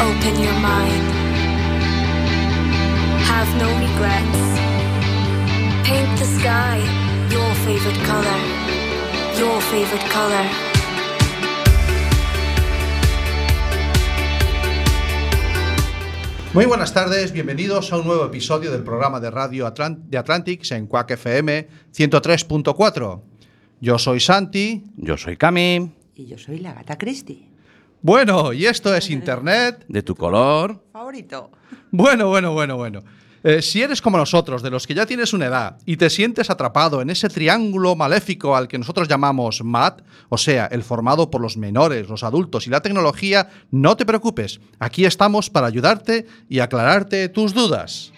Open your mind. Have no regrets. Paint the sky your favorite color. Your favorite color. Muy buenas tardes, bienvenidos a un nuevo episodio del programa de radio Atlant de Atlantics en Quack FM 103.4. Yo soy Santi. Yo soy Cami, Y yo soy la gata Christie. Bueno, y esto es Internet. de tu color. Favorito. Bueno, bueno, bueno, bueno. Eh, si eres como nosotros, de los que ya tienes una edad y te sientes atrapado en ese triángulo maléfico al que nosotros llamamos MAT, o sea, el formado por los menores, los adultos y la tecnología, no te preocupes. Aquí estamos para ayudarte y aclararte tus dudas.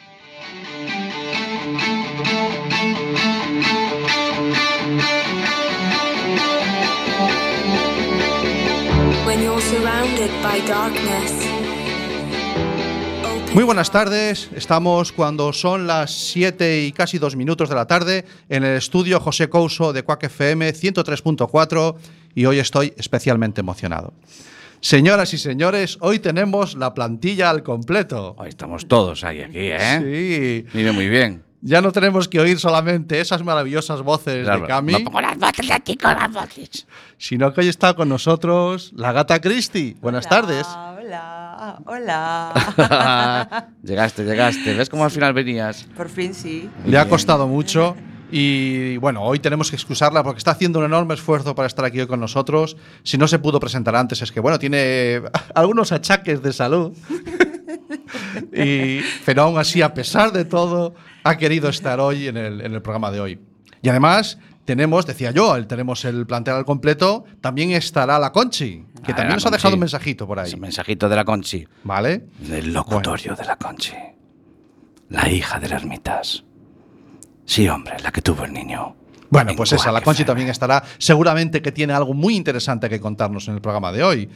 Muy buenas tardes, estamos cuando son las 7 y casi 2 minutos de la tarde en el estudio José Couso de Quack FM 103.4 y hoy estoy especialmente emocionado. Señoras y señores, hoy tenemos la plantilla al completo. Hoy estamos todos ahí aquí, ¿eh? Sí, Vive muy bien. Ya no tenemos que oír solamente esas maravillosas voces Claro, de Cami, No pongo las voces de ti con las voces. sino que hoy está con nosotros la gata Christie. Buenas tardes. Hola, hola. llegaste, llegaste. ¿Ves cómo al final venías? Por fin sí. Le ha costado mucho y bueno, hoy tenemos que excusarla porque está haciendo un enorme esfuerzo para estar aquí hoy con nosotros. Si no se pudo presentar antes es que bueno, tiene algunos achaques de salud. y, pero aún así, a pesar de todo, ha querido estar hoy en el, en el programa de hoy. Y además tenemos, decía yo, el, tenemos el plantel al completo, también estará la Conchi, que Ah, también nos ha dejado un mensajito por ahí. Ese mensajito de la Conchi. ¿Vale? Del locutorio de la Conchi. La hija del ermitas. Sí, hombre, la que tuvo el niño. Bueno, En pues esa, la Conchi también estará. Seguramente que tiene algo muy interesante que contarnos en el programa de hoy.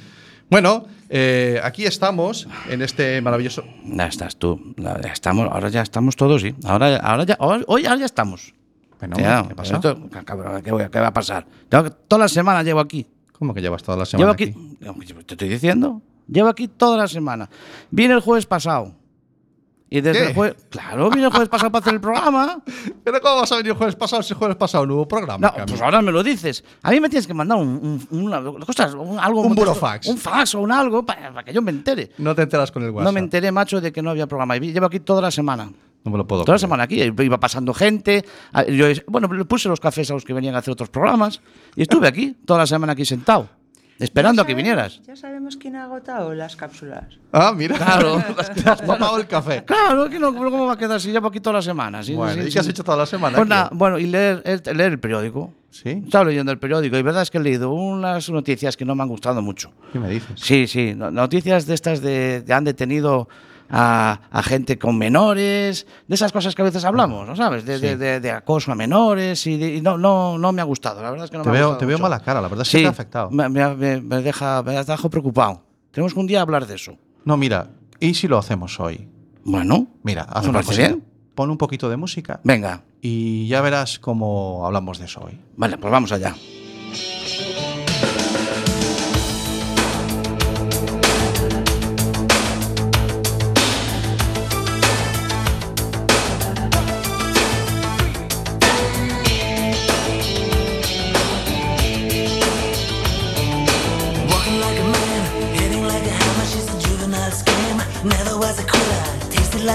Bueno, eh, aquí estamos en este maravilloso. Ya estás tú. Estamos, ahora ya estamos todos, sí. Ahora, ahora ya, hoy, hoy ahora ya estamos. Bueno, Ya, ¿qué pasa? esto- cabrón, ¿qué, voy a- qué va a pasar? Tengo toda la semana llevo aquí. ¿Cómo que llevas toda la Llevo semana aquí, aquí? Te estoy diciendo. Llevo aquí toda la semana. Vine el jueves pasado. Y desde ¿Qué? el jueves. Claro, vine el jueves pasado para hacer el programa. ¿Pero cómo vas a venir el jueves pasado si el jueves pasado no hubo programa? No, pues ahora me lo dices. A mí me tienes que mandar un, un- una, cosas, un- algo. Un burofax. Un fax o un algo para, para que yo me entere. No te enteras con el WhatsApp. No me enteré, macho, de que no había programa. Y llevo aquí toda la semana. No me lo puedo Toda la creer. semana aquí. Iba pasando gente. Ah, Yo, bueno, le puse los cafés a los que venían a hacer otros programas. Y estuve aquí, toda la semana aquí sentado. Esperando a que vinieras. Ya sabemos quién ha agotado las cápsulas. Ah, mira. Claro. Te has tomado el café. Claro, que no, ¿cómo va a quedar si llevo aquí toda la semana? Sí, Bueno, sí, ¿y sí. qué has hecho toda la semana? Pues nada, bueno, y leer, el- leer el periódico. ¿Sí? Estaba leyendo el periódico y verdad es que he leído unas noticias que no me han gustado mucho. ¿Qué me dices? Sí, sí, no- noticias de estas de, de han detenido a, a gente con menores, de esas cosas que a veces hablamos, ¿no sabes? De, de- de- de acoso a menores y, y no, no, no me ha gustado, la verdad es que no Te me ha veo, gustado te veo mucho. mala cara, la verdad es que Sí, te ha afectado. Me, me- me- deja, me deja preocupado. Tenemos que un día hablar de eso. No, mira, ¿y si lo hacemos hoy? Bueno, Mira, haz ¿Me una cosita. bien? Pon un poquito de música venga, y ya verás cómo hablamos de eso hoy. vale, pues vamos allá.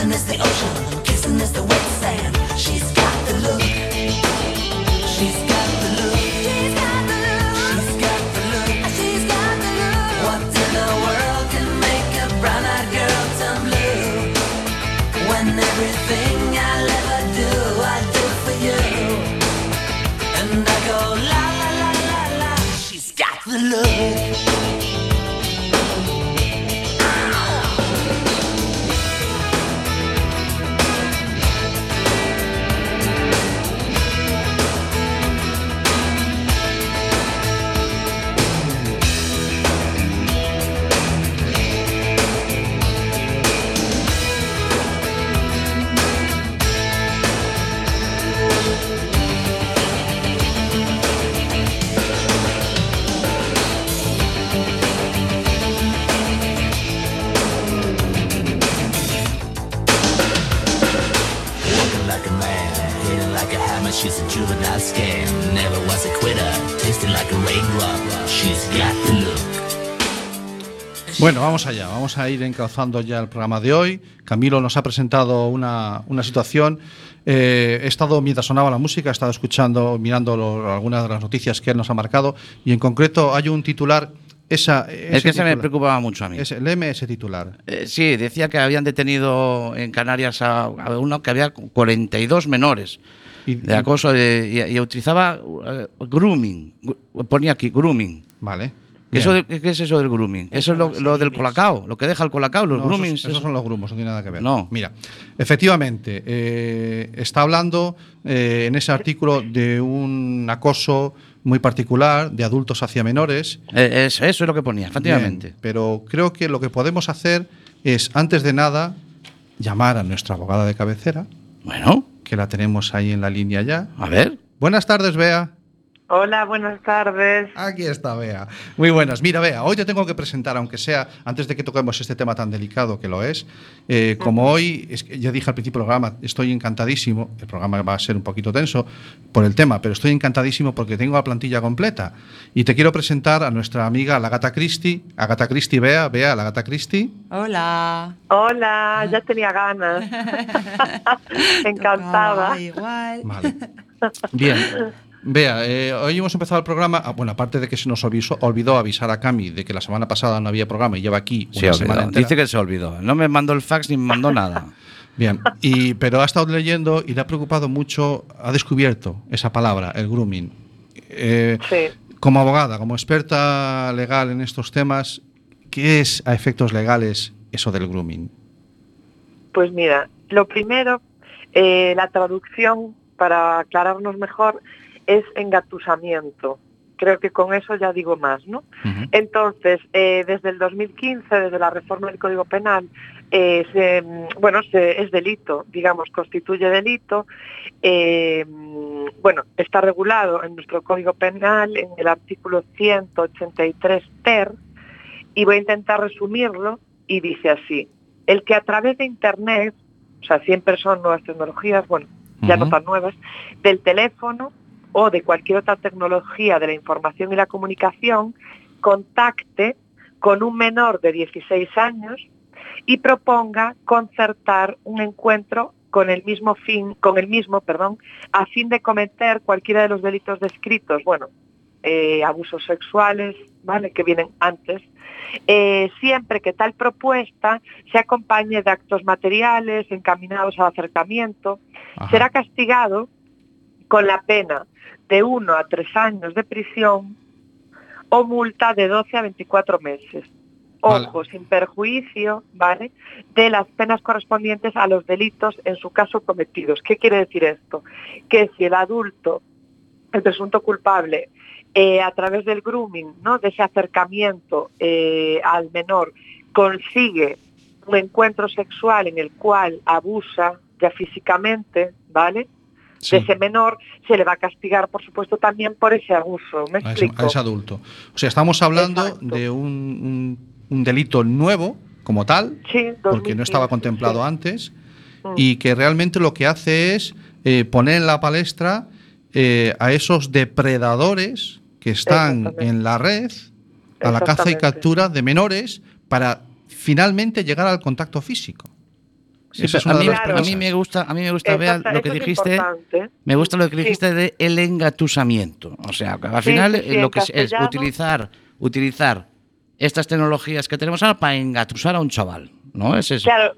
And it's the ocean. Vamos a ir encauzando ya el programa de hoy. Camilo nos ha presentado una, una situación. Eh, he estado, mientras sonaba la música, he estado escuchando, mirando lo- algunas de las noticias que él nos ha marcado y en concreto hay un titular. Esa, Es que se me titular. preocupaba mucho a mí. Ese, léeme ese titular. Eh, sí, decía que habían detenido en Canarias a, a uno que había 42 menores Y- de acoso de- y, y utilizaba eh, grooming. Ponía aquí grooming. Vale. Eso de- ¿Qué es eso del grooming? Eso es lo, lo del colacao, lo que deja el colacao, los No, groomings. esos, esos eso- son los grumos, no tiene nada que ver. No. Mira, efectivamente, eh, está hablando eh, en ese artículo de un acoso muy particular de adultos hacia menores. Eh, es- eso es lo que ponía, efectivamente. Bien, pero creo que lo que podemos hacer es, antes de nada, llamar a nuestra abogada de cabecera, Bueno, que la tenemos ahí en la línea ya. a ver. Buenas tardes, Bea. Hola, buenas tardes. Aquí está Bea. Muy buenas. Mira, Bea, hoy te tengo que presentar, aunque sea antes de que toquemos este tema tan delicado que lo es. eh, como hoy, es que ya dije al principio del programa, estoy encantadísimo. El programa va a ser un poquito tenso por el tema, pero estoy encantadísimo porque tengo la plantilla completa. Y te quiero presentar a nuestra amiga la Gata Christie. Agata Christie, Bea, Bea, la Gata Christie. Hola. Hola, ya tenía ganas. Encantada. Tocaba igual. Vale. Bien. Vea, eh, hoy hemos empezado el programa. ah, Bueno, aparte de que se nos olvidó, olvidó avisar a Cami de que la semana pasada no había programa y lleva aquí una semana entera. Dice que se olvidó. No me mandó el fax ni me mandó nada. Bien, y, pero ha estado leyendo y le ha preocupado mucho, ha descubierto esa palabra, el grooming. Eh, Sí. Como abogada, como experta legal en estos temas, ¿qué es a efectos legales eso del grooming? Pues mira, lo primero, eh, la traducción, para aclararnos mejor, es engatusamiento. Creo que con eso ya digo más, ¿no? Entonces, eh, desde el 2015, desde la reforma del Código Penal, eh, se, mm, bueno, se- es delito, digamos, constituye delito. eh, mm, bueno, está regulado en nuestro Código Penal en el artículo 183 ter, y voy a intentar resumirlo, y dice así, el que a través de Internet, o sea, siempre son nuevas tecnologías, bueno, ya no tan nuevas, del teléfono o de cualquier otra tecnología de la información y la comunicación, contacte con un menor de 16 años y proponga concertar un encuentro con el mismo fin, con el mismo, perdón, a fin de cometer cualquiera de los delitos descritos, bueno, eh, abusos sexuales, ¿vale? Que vienen antes, eh, siempre que tal propuesta se acompañe de actos materiales encaminados al acercamiento, Ajá. será castigado con la pena de 1 a 3 años de prisión o multa de 12 a 24 meses. Vale. Ojo, sin perjuicio, ¿vale? De las penas correspondientes a los delitos en su caso cometidos. ¿Qué quiere decir esto? Que si el adulto, el presunto culpable, eh, a través del grooming, ¿no? De ese acercamiento eh, al menor, consigue un encuentro sexual en el cual abusa ya físicamente, ¿vale? Sí, de ese menor, se le va a castigar, por supuesto, también por ese abuso. ¿Me a, ese, explico? a ese adulto. O sea, estamos hablando Exacto. de un, un- un delito nuevo como tal, Sí, porque no 2015, estaba contemplado sí. antes, Mm. y que realmente lo que hace es eh, poner en la palestra eh, a esos depredadores que están en la red a la caza y captura de menores para finalmente llegar al contacto físico. Sí, es a, de mí, a mí me gusta, a mí me gusta Bea, Exacta- lo que dijiste. importante. Me gusta lo que Sí. dijiste de el engatusamiento. O sea, al final sí, sí, eh, lo que es, utilizar, utilizar estas tecnologías que tenemos ahora para engatusar a un chaval. ¿No? Es eso. Claro,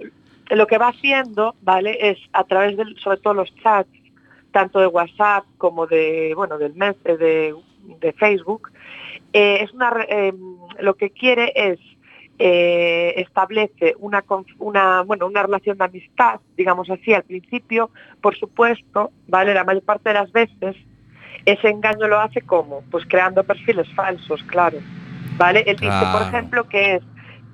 lo que va haciendo, ¿vale? Es a través de, sobre todo los chats, tanto de WhatsApp como de, bueno, del mes, eh, de, de Facebook, eh, es una, re- eh, lo que quiere es eh, establece una, una, bueno, una relación de amistad, digamos así, al principio, por supuesto, ¿vale? La mayor parte de las veces ese engaño lo hace como, pues creando perfiles falsos, claro, ¿vale? Él dice, por ejemplo, que es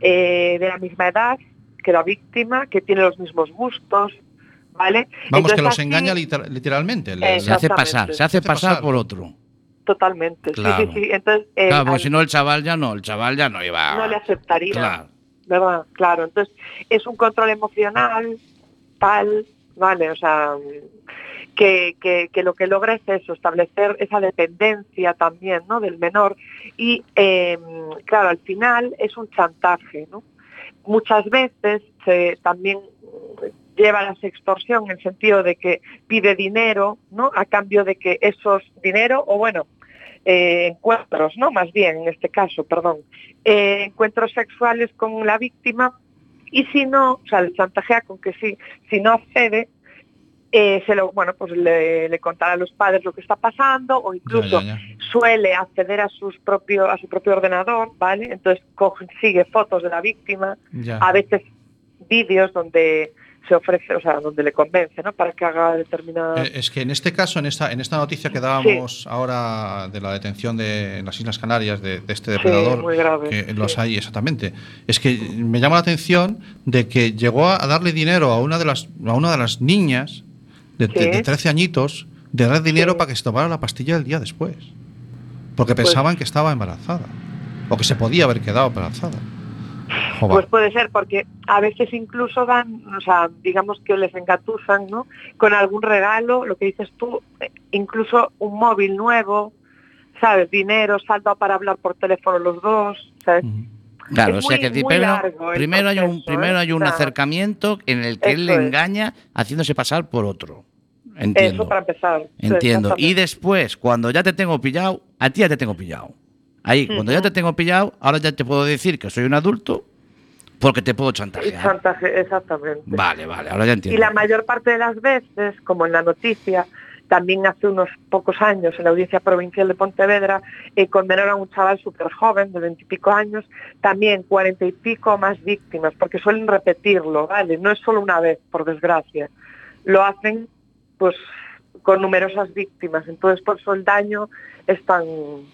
eh, de la misma edad que la víctima, que tiene los mismos gustos, ¿vale? Vamos, que los así- engaña liter- literalmente. se hace pasar, se hace pasar. por otro. Totalmente, sí, Claro. sí, sí. Entonces, eh, Claro, porque si no el chaval ya no, el chaval ya no iba. no le aceptaría. Claro. ¿verdad? Claro, entonces es un control emocional tal, ¿vale? O sea, que, que, que lo que logra es eso, establecer esa dependencia también, ¿no? Del menor. Y, eh, claro, al final es un chantaje, ¿no? Muchas veces se también lleva a la extorsión en el sentido de que pide dinero, ¿no? A cambio de que esos dinero, o bueno, eh, encuentros, ¿no? Más bien, en este caso, perdón, eh, encuentros sexuales con la víctima y si no, o sea, le chantajea con que sí, si no accede, eh, se lo, bueno, pues le, le contará a los padres lo que está pasando o incluso Ya, ya, ya. suele acceder a sus propio, a su propio ordenador, ¿vale? Entonces consigue fotos de la víctima, Ya. a veces vídeos donde se ofrece, o sea, donde le convence, ¿no? Para que haga determinada... Eh, Es que en este caso, en esta, en esta noticia que dábamos ahora de la detención de en las Islas Canarias de, de este Sí, depredador, muy grave, que sí. los hay exactamente, es que me llama la atención de que llegó a darle dinero a una de las, a una de las niñas de, de- de 13 añitos, de dar dinero para que se tomara la pastilla el día después. Porque Pues- pensaban que estaba embarazada. O que se podía haber quedado embarazada. Joder. Pues puede ser, porque a veces incluso dan, o sea, digamos que les engatusan, ¿no? Con algún regalo, lo que dices tú, eh, incluso un móvil nuevo, ¿sabes? Dinero, saldo para hablar por teléfono los dos, ¿sabes? Ujú. Claro, Es o sea muy- que primero, hay un, proceso, primero ¿eh? hay un acercamiento en el que él le engaña haciéndose pasar por otro. Entiendo. Eso para empezar. sí, Entiendo. Y después, cuando ya te tengo pillado, a ti ya te tengo pillado. Ahí, cuando ya te tengo pillado, ahora ya te puedo decir que soy un adulto porque te puedo Y chantajear. chantaje, exactamente. Vale, vale, ahora ya Y entiendo. la mayor parte de las veces, como en la noticia, también hace unos pocos años en la Audiencia Provincial de Pontevedra, eh, condenaron a un chaval súper joven, de veintipico años, también cuarenta y pico más víctimas, porque suelen repetirlo, ¿vale? No es solo una vez, por desgracia. Lo hacen, pues, con numerosas víctimas. Entonces, por eso el daño es tan,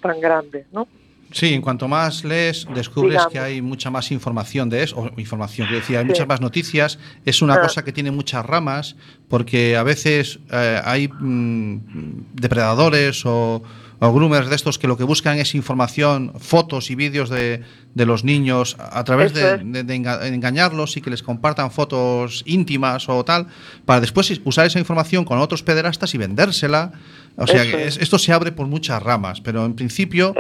tan grande, ¿no? Sí, en cuanto más lees, descubres Digamos. que hay mucha más información de eso, o información, quiero decir, hay Sí. muchas más noticias, es una Ah. cosa que tiene muchas ramas, porque a veces eh, hay mm, depredadores o, o groomers de estos que lo que buscan es información, fotos y vídeos de, de los niños a través de, de- de enga- engañarlos y que les compartan fotos íntimas o tal, para después usar esa información con otros pederastas y vendérsela. O sea, que es. es- esto se abre por muchas ramas, pero en principio...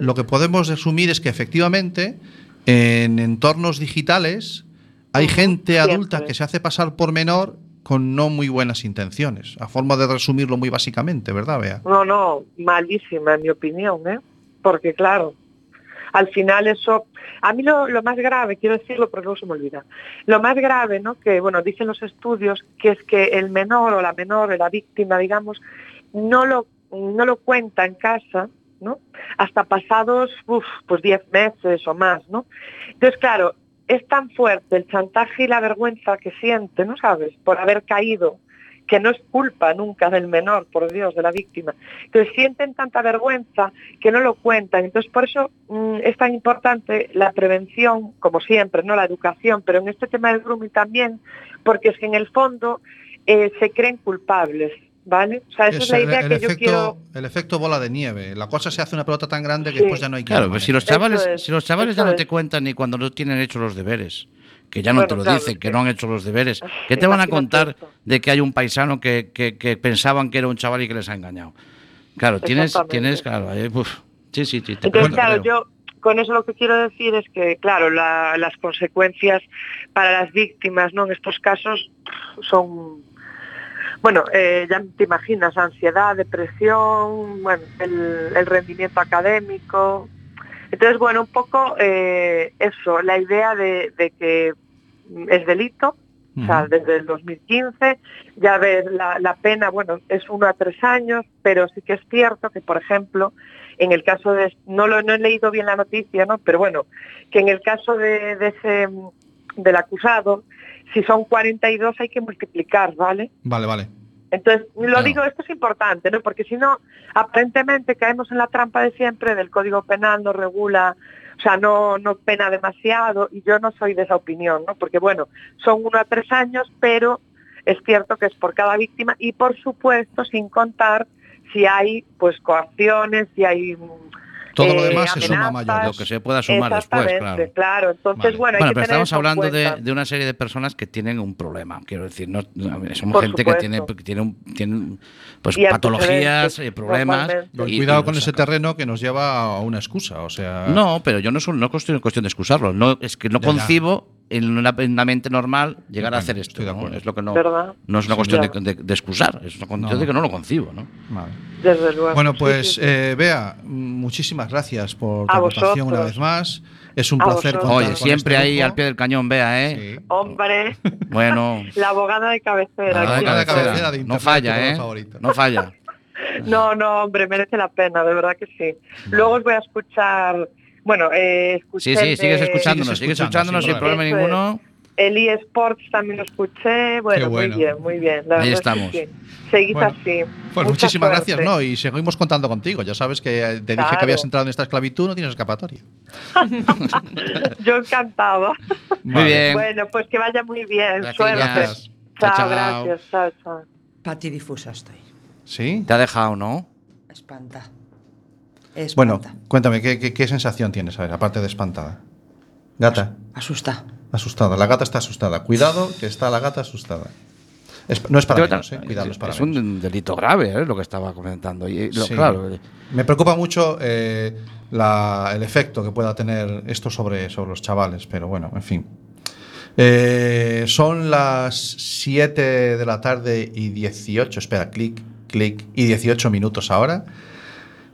Lo que podemos resumir es que efectivamente en entornos digitales hay gente adulta que se hace pasar por menor con no muy buenas intenciones, a forma de resumirlo muy básicamente, ¿verdad, Bea? No, no, malísima en mi opinión, ¿eh? Porque claro, al final eso, a mí lo, lo más grave, quiero decirlo porque luego se me olvida, lo más grave, ¿no? Que, bueno, dicen los estudios, que es que el menor o la menor, la víctima, digamos, no lo, no lo cuenta en casa, ¿no? Hasta pasados, uf, pues 10 meses o más, ¿no? Entonces, claro, es tan fuerte el chantaje y la vergüenza que siente, ¿no sabes? Por haber caído, que no es culpa nunca del menor, por Dios, de la víctima. Entonces sienten tanta vergüenza que no lo cuentan. Entonces por eso mm, es tan importante la prevención, como siempre, no la educación, pero en este tema del grooming también, porque es que en el fondo eh, se creen culpables, ¿vale? O sea, esa es, Es la el, idea el que yo efecto, quiero. el efecto bola de nieve. La cosa se hace una pelota tan grande que Sí. después ya no hay quien Claro, la pues si los chavales, es, si los chavales ya no es. te cuentan ni cuando no tienen hechos los deberes. que ya no Bueno, te lo claro, dicen, es que que- no han hecho los deberes. ¿Qué te van a contar esto. de que hay un paisano que, que- que pensaban que era un chaval y que les ha engañado? Claro, tienes, tienes, claro, ahí, uf, sí, sí, sí, te Entonces, claro, creo. yo con eso lo que quiero decir es que, claro, la- las consecuencias para las víctimas, ¿no? En estos casos son, bueno, eh, ya te imaginas, ansiedad, depresión, bueno, el, el rendimiento académico. Entonces, bueno, un poco eh, eso, la idea de, de que es delito, o sea, desde el 2015, ya ves, la, la pena, bueno, es uno a tres años, pero sí que es cierto que, por ejemplo, en el caso de, no lo no he leído bien la noticia, ¿no? Pero bueno, que en el caso de, de ese, del acusado, si son 42 hay que multiplicar, ¿vale? Vale, vale. Entonces, lo Claro. digo, esto es importante, ¿no? Porque si no, aparentemente caemos en la trampa de siempre del Código Penal, no regula, o sea, no, no pena demasiado, y yo no soy de esa opinión, ¿no? Porque, bueno, son uno a tres años, pero es cierto que es por cada víctima y, por supuesto, sin contar si hay, pues, coacciones, si hay... Todo lo eh, demás se suma mayor. Lo que se pueda sumar después, Exactamente, claro. Entonces, Vale. bueno, hay Bueno, que pero tener estamos hablando de, una serie de personas que tienen un problema. Quiero decir, no, ver, somos Por gente que tiene, que tiene, un- pues, Y patologías, eh, problemas. y- Cuidado y con ese terreno que nos lleva a una excusa, o sea... No, pero yo no es un- no cuestión, cuestión de excusarlo. No, es que no Ya, ya. concibo en una, en una mente normal llegar a hacer esto. Es lo que no, no es una Sí, cuestión de, de- de excusar, es una cuestión No. de que no lo concibo. ¿no? Vale. Desde luego. Bueno, pues sí, sí. eh, Bea, muchísimas gracias por tu A aportación una vez más. Es un A placer contar Oye, con siempre este ahí grupo. al pie del cañón, vea, ¿eh? Sí. Hombre, Bueno, la abogada de cabecera. nada de abogada aquí. de cabecera. cabecera de no falla, ¿eh? favorito. No falla. No, no, hombre, merece la pena, de verdad que sí. Luego os voy a escuchar, bueno, eh, escuché Sí, sí, sigues escuchándonos, Sigues escuchándonos sin problema ninguno. El eSports también lo escuché, bueno, bueno. muy bien, muy bien. la Ahí es que estamos. Seguid Bueno, así. Pues Mucha muchísimas suerte. gracias, ¿no? Y seguimos contando contigo. Ya sabes que te dije Claro. que habías entrado en esta esclavitud, no tienes escapatoria. Yo encantado. Muy Vale. bien. Bueno, pues que vaya muy bien. Gracias. Suerte. Gracias. Chao, Chao, chao. gracias. Chao, chao. Pati difusa estoy. ¿Sí? Te ha dejado, ¿no? Espanta. Bueno, cuéntame, ¿qué, qué, qué sensación tienes, a ver, aparte de espantada? Gata, Asusta. asustada. La gata está asustada. Cuidado, que está la gata asustada. Es- no es para menos, ¿eh? Cuidado, es para es menos. un delito grave, ¿eh? Lo que estaba comentando. Y, lo- Sí. Claro, eh, Me preocupa mucho eh, la- el efecto que pueda tener esto sobre, sobre los chavales, pero bueno, en fin. Eh, son las 7 de la tarde y 18, espera, clic, clic, y 18 minutos ahora.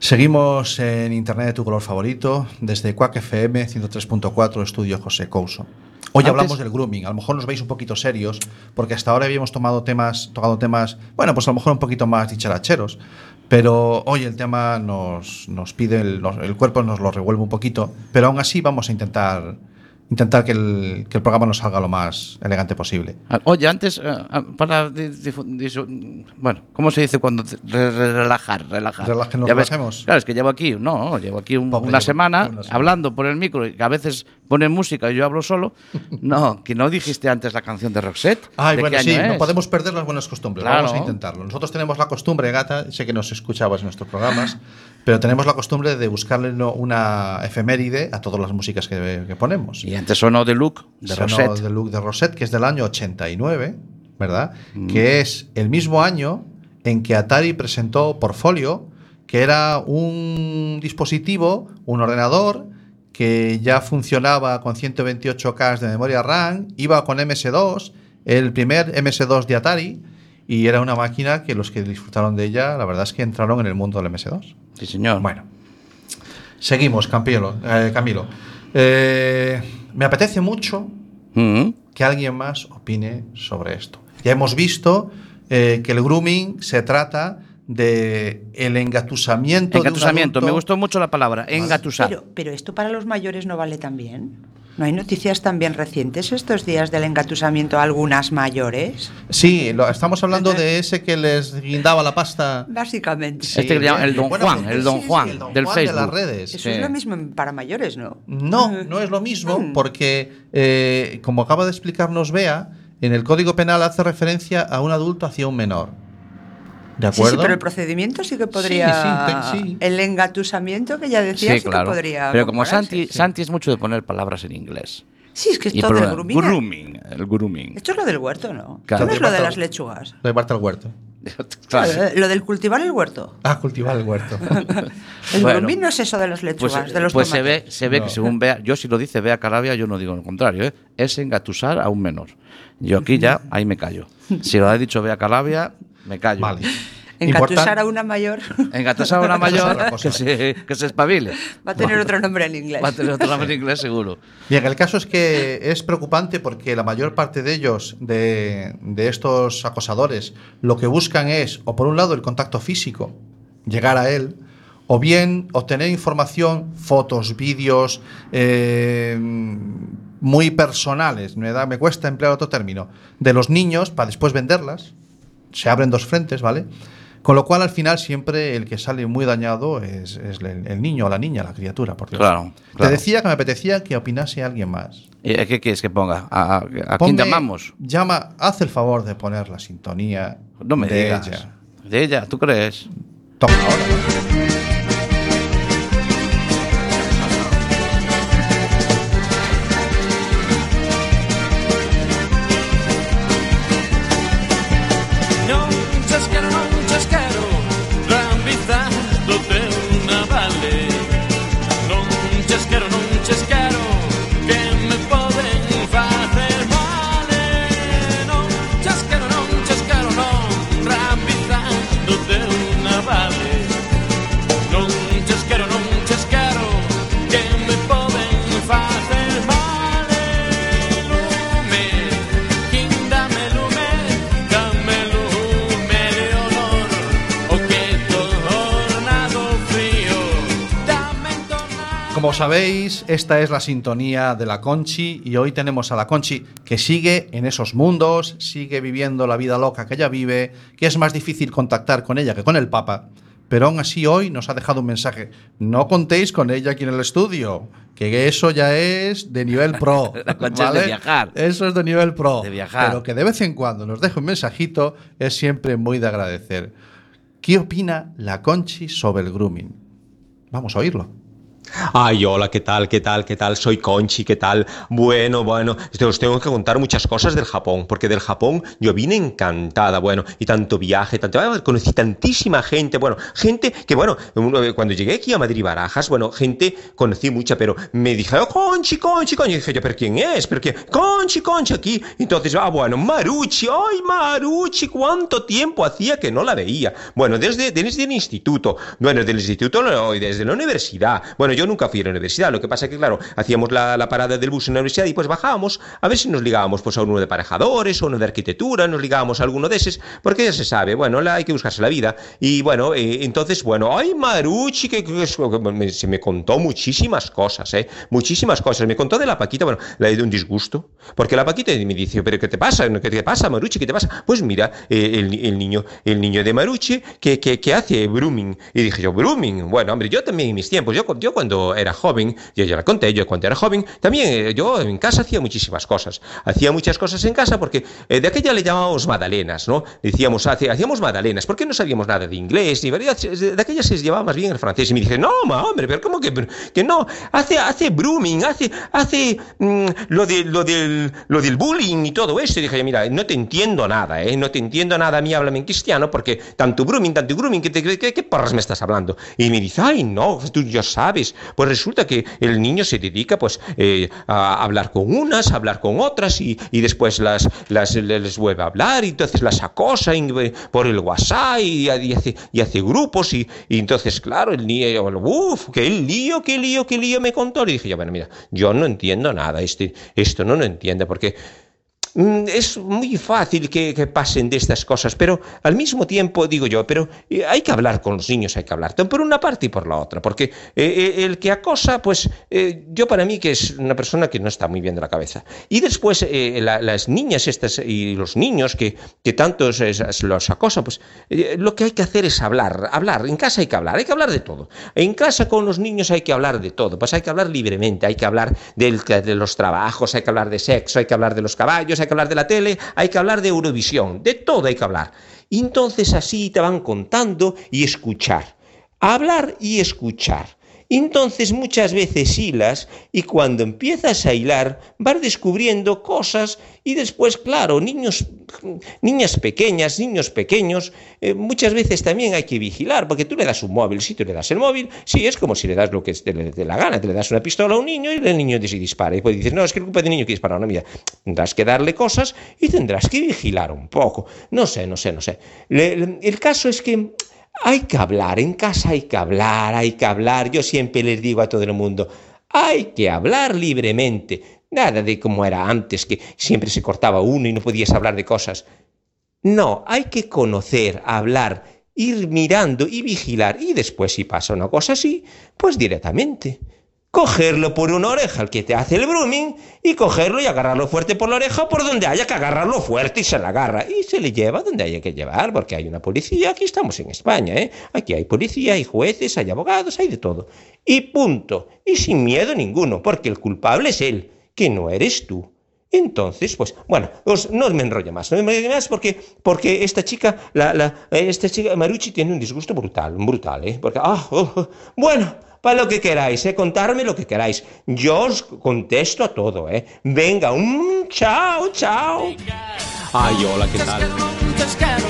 Seguimos en Internet de tu color favorito, desde Quack FM 103.4, estudio José Couso. Hoy Antes- hablamos del grooming. A lo mejor nos veis un poquito serios, porque hasta ahora habíamos tomado temas, tocado temas, bueno, pues a lo mejor un poquito más dicharacheros. Pero hoy el tema nos, nos pide, el, el cuerpo nos lo revuelve un poquito, pero aún así vamos a intentar, intentar que el, que el programa nos salga lo más elegante posible. Ah, Oye, antes, eh, ah, para. bueno, ¿cómo se dice cuando. re- re- relajar, relajar. Relaja- que nos relajemos. Claro, es que llevo aquí, no, llevo aquí un- una, llevo semana una semana. hablando por el micro y que a veces ponen música y yo hablo solo. No, que no dijiste antes la canción de Roxette. Ay, ¿De bueno, sí, año no es? podemos perder las buenas costumbres. Claro. Vamos a intentarlo. Nosotros tenemos la costumbre, Gata, sé que nos escuchabas en nuestros programas, pero tenemos la costumbre de buscarle una efeméride a todas las músicas que, que ponemos. Y antes sonó de Roxette. The Look de Rosette, que es del año 89, ¿verdad? Mm. Que es el mismo año en que Atari presentó Portfolio, que era un dispositivo, un ordenador que ya funcionaba con 128K de memoria RAM, iba con MS2, el primer MS2 de Atari, y era una máquina que los que disfrutaron de ella, la verdad es que entraron en el mundo del MS2. Sí, señor. Bueno, seguimos, Camilo. eh, Camilo. Eh, me apetece mucho Mm. que alguien más opine sobre esto. Ya hemos visto eh, que el grooming se trata de el engatusamiento. de un Engatusamiento, me gustó mucho la palabra, engatusar. Pero, pero esto para los mayores no vale también. ¿No hay noticias también recientes estos días del engatusamiento a algunas mayores? Sí, lo- estamos hablando de ese que les guindaba la pasta. Básicamente. Este que le llaman el Don Juan, pregunta. el Don Sí, sí, Juan el Don del Juan de las Facebook. redes. Eso Sí. es lo mismo para mayores, ¿no? No, no es lo mismo porque, eh, como acaba de explicarnos Bea, en el Código Penal hace referencia a un adulto hacia un menor. ¿De Sí, acuerdo? sí, pero el procedimiento sí que podría. sí, sí. El engatusamiento que ya decía sí, claro. que podría. Pero como. Santi, Santi es mucho de poner palabras en inglés. Sí, es que es Y todo por el una- grooming. grooming, el grooming. Esto es lo del huerto, ¿no? Claro. ¿No es lo de las lechugas? Lo de Marta el huerto. Claro. Lo, de- lo del cultivar el huerto. Ah, cultivar el huerto. El Bueno. grooming no es eso de las Pues, lechugas, de los pues se ve, se ve No. que según vea, yo si lo dice Bea Calabia, yo no digo lo contrario, ¿eh? es engatusar a un menor. Yo aquí ya, ahí me callo. Si lo ha dicho Bea Calabia, me callo. Vale. Engatusar a una mayor Engatusar a una mayor que se, que se espabile. va a tener otro nombre en inglés. Va a tener otro nombre en inglés seguro. Bien, el caso es que es preocupante porque la mayor parte de ellos, de, de estos acosadores, lo que buscan es, o por un lado, el contacto físico, llegar a él, o bien obtener información, fotos, vídeos, eh, muy personales, me, da, me cuesta emplear otro término, de los niños para después venderlas. Se abren dos frentes, ¿vale? Con lo cual, al final, siempre el que sale muy dañado es, es el, el niño o la niña, la criatura, por Dios. Claro, Te claro. decía que me apetecía que opinase alguien más. Eh, ¿Qué quieres que ponga? ¿A, a- a quién Ponme- llamamos? Llama, haz el favor de poner la sintonía No me de digas. ella. De ella, ¿tú crees? Toma ahora. Esta es la sintonía de la Conchi y hoy tenemos a la Conchi que sigue en esos mundos, sigue viviendo la vida loca que ella vive, que es más difícil contactar con ella que con el Papa, pero aún así hoy nos ha dejado un mensaje. No contéis con ella aquí en el estudio, que eso ya es de nivel pro. La Conchi es de viajar. Eso es de nivel pro. De viajar. Pero que de vez en cuando nos deje un mensajito es siempre muy de agradecer. ¿Qué opina la Conchi sobre el grooming? Vamos a oírlo. Ay, hola, ¿qué tal? ¿Qué tal? ¿Qué tal? Soy Conchi, ¿qué tal? Bueno, bueno, este, os tengo que contar muchas cosas del Japón, porque del Japón yo vine encantada, bueno, y tanto viaje, tanto, ah, conocí tantísima gente, bueno, gente que, bueno, uno- cuando llegué aquí a Madrid Barajas, bueno, gente conocí mucha, pero me dije, oh, Conchi, Conchi, Conchi, y dije yo, ¿pero quién es? ¿Pero quién? Conchi, Conchi, aquí, entonces, ah, bueno, Maruchi, ay, Maruchi, ¿cuánto tiempo hacía que no la veía? Bueno, desde, desde el instituto, bueno, del instituto, no, desde la universidad, bueno, yo nunca fui a la universidad, lo que pasa que, claro, hacíamos la, parada del bus en la universidad y pues bajábamos a ver si nos ligábamos pues a uno de parejadores o uno de arquitectura, nos ligábamos a alguno de esos, porque ya se sabe, bueno, hay que buscarse la vida. Y bueno, eh, entonces, bueno, ay, Maruchi, que, que- se me contó muchísimas cosas, ¿eh? Muchísimas cosas. Me contó de la Paquita, bueno, la de un disgusto, porque la Paquita me dice, pero ¿qué te pasa? ¿Qué te pasa, Maruchi? ¿Qué te pasa? Pues mira, eh, el, el niño, el niño de Maruchi que, hace brooming. Y dije yo, brooming. Bueno, hombre, yo también en mis tiempos, yo, yo cuando era joven, yo ya la conté, yo cuando era joven, también eh, yo en casa hacía muchísimas cosas. Hacía muchas cosas en casa porque eh, de aquella le llamábamos magdalenas, ¿no? Decíamos, hacíamos magdalenas, porque no sabíamos nada de inglés, ni verdad, de aquella se llevaba más bien el francés. Y me dije, no, ma, hombre, pero ¿cómo que, que no? Hace, hace brooming, hace, hace mm, lo, de, lo, del, lo del bullying y todo eso. Y dije, mira, no te entiendo nada, ¿eh? No te entiendo nada, a mí háblame en cristiano, porque tanto brooming, tanto grooming, ¿qué, qué, qué porras me estás hablando? Y me dice, ay, no, tú ya sabes. Pues resulta que el niño se dedica, pues, eh, a hablar con unas, a hablar con otras, y, y después las, las, les vuelve a hablar, y entonces las acosa y- por el WhatsApp, y, y hace, y grupos, y, y entonces, claro, el niño, uff, qué lío, qué lío, qué lío me contó. Le dije, yo, bueno, mira, yo no entiendo nada, este, esto no lo entiendo, porque Es muy fácil que, que pasen de estas cosas, pero al mismo tiempo digo yo, pero eh, hay que hablar con los niños, hay que hablar por una parte y por la otra, porque eh, eh, el que acosa, pues eh, yo para mí que es una persona que no está muy bien de la cabeza. Y después eh, la- las niñas estas y los niños que, que tantos eh, los acosan, pues eh, lo que hay que hacer es hablar, hablar, en casa hay que hablar, hay que hablar de todo. En casa con los niños hay que hablar de todo, pues hay que hablar libremente, hay que hablar del- de los trabajos, hay que hablar de sexo, hay que hablar de los caballos, hay que hablar de la tele, hay que hablar de Eurovisión, de todo hay que hablar. Entonces así te van contando y escuchar. Hablar y escuchar. Entonces muchas veces hilas y cuando empiezas a hilar vas descubriendo cosas y después, claro, niños, niñas pequeñas, niños pequeños, eh, muchas veces también hay que vigilar porque tú le das un móvil, si tú le das el móvil, sí, es como si le das lo que te dé la gana, te le das una pistola a un niño y el niño se dispara. Y pues dices, no, es que el culpa del niño que dispara. No, mira, tendrás que darle cosas y tendrás que vigilar un poco. No sé, no sé, no sé. El caso es que hay que hablar, en casa hay que hablar, hay que hablar. Yo siempre les digo a todo el mundo, hay que hablar libremente. Nada de como era antes, que siempre se cortaba uno y no podías hablar de cosas. No, hay que conocer, hablar, ir mirando y vigilar. Y después, si pasa una cosa así, pues directamente. Cogerlo por una oreja, el que te hace el grooming, y cogerlo y agarrarlo fuerte por la oreja por donde haya que agarrarlo fuerte y se la agarra. Y se le lleva donde haya que llevar, porque hay una policía. Aquí estamos en España, ¿eh? Aquí hay policía, hay jueces, hay abogados, hay de todo. Y punto. Y sin miedo ninguno, porque el culpable es él, que no eres tú. Entonces, pues, bueno, os- no me enrollo más, no me enrollo más porque, porque esta chica, la, la, esta chica, Marucci, tiene un disgusto brutal, brutal, ¿eh? Porque, ah, oh, oh. bueno, para lo que queráis, ¿eh? Contarme lo que queráis. Yo os contesto a todo, ¿eh? Venga, un chao, chao. Ay, hola, ¿qué tal? Chasquero,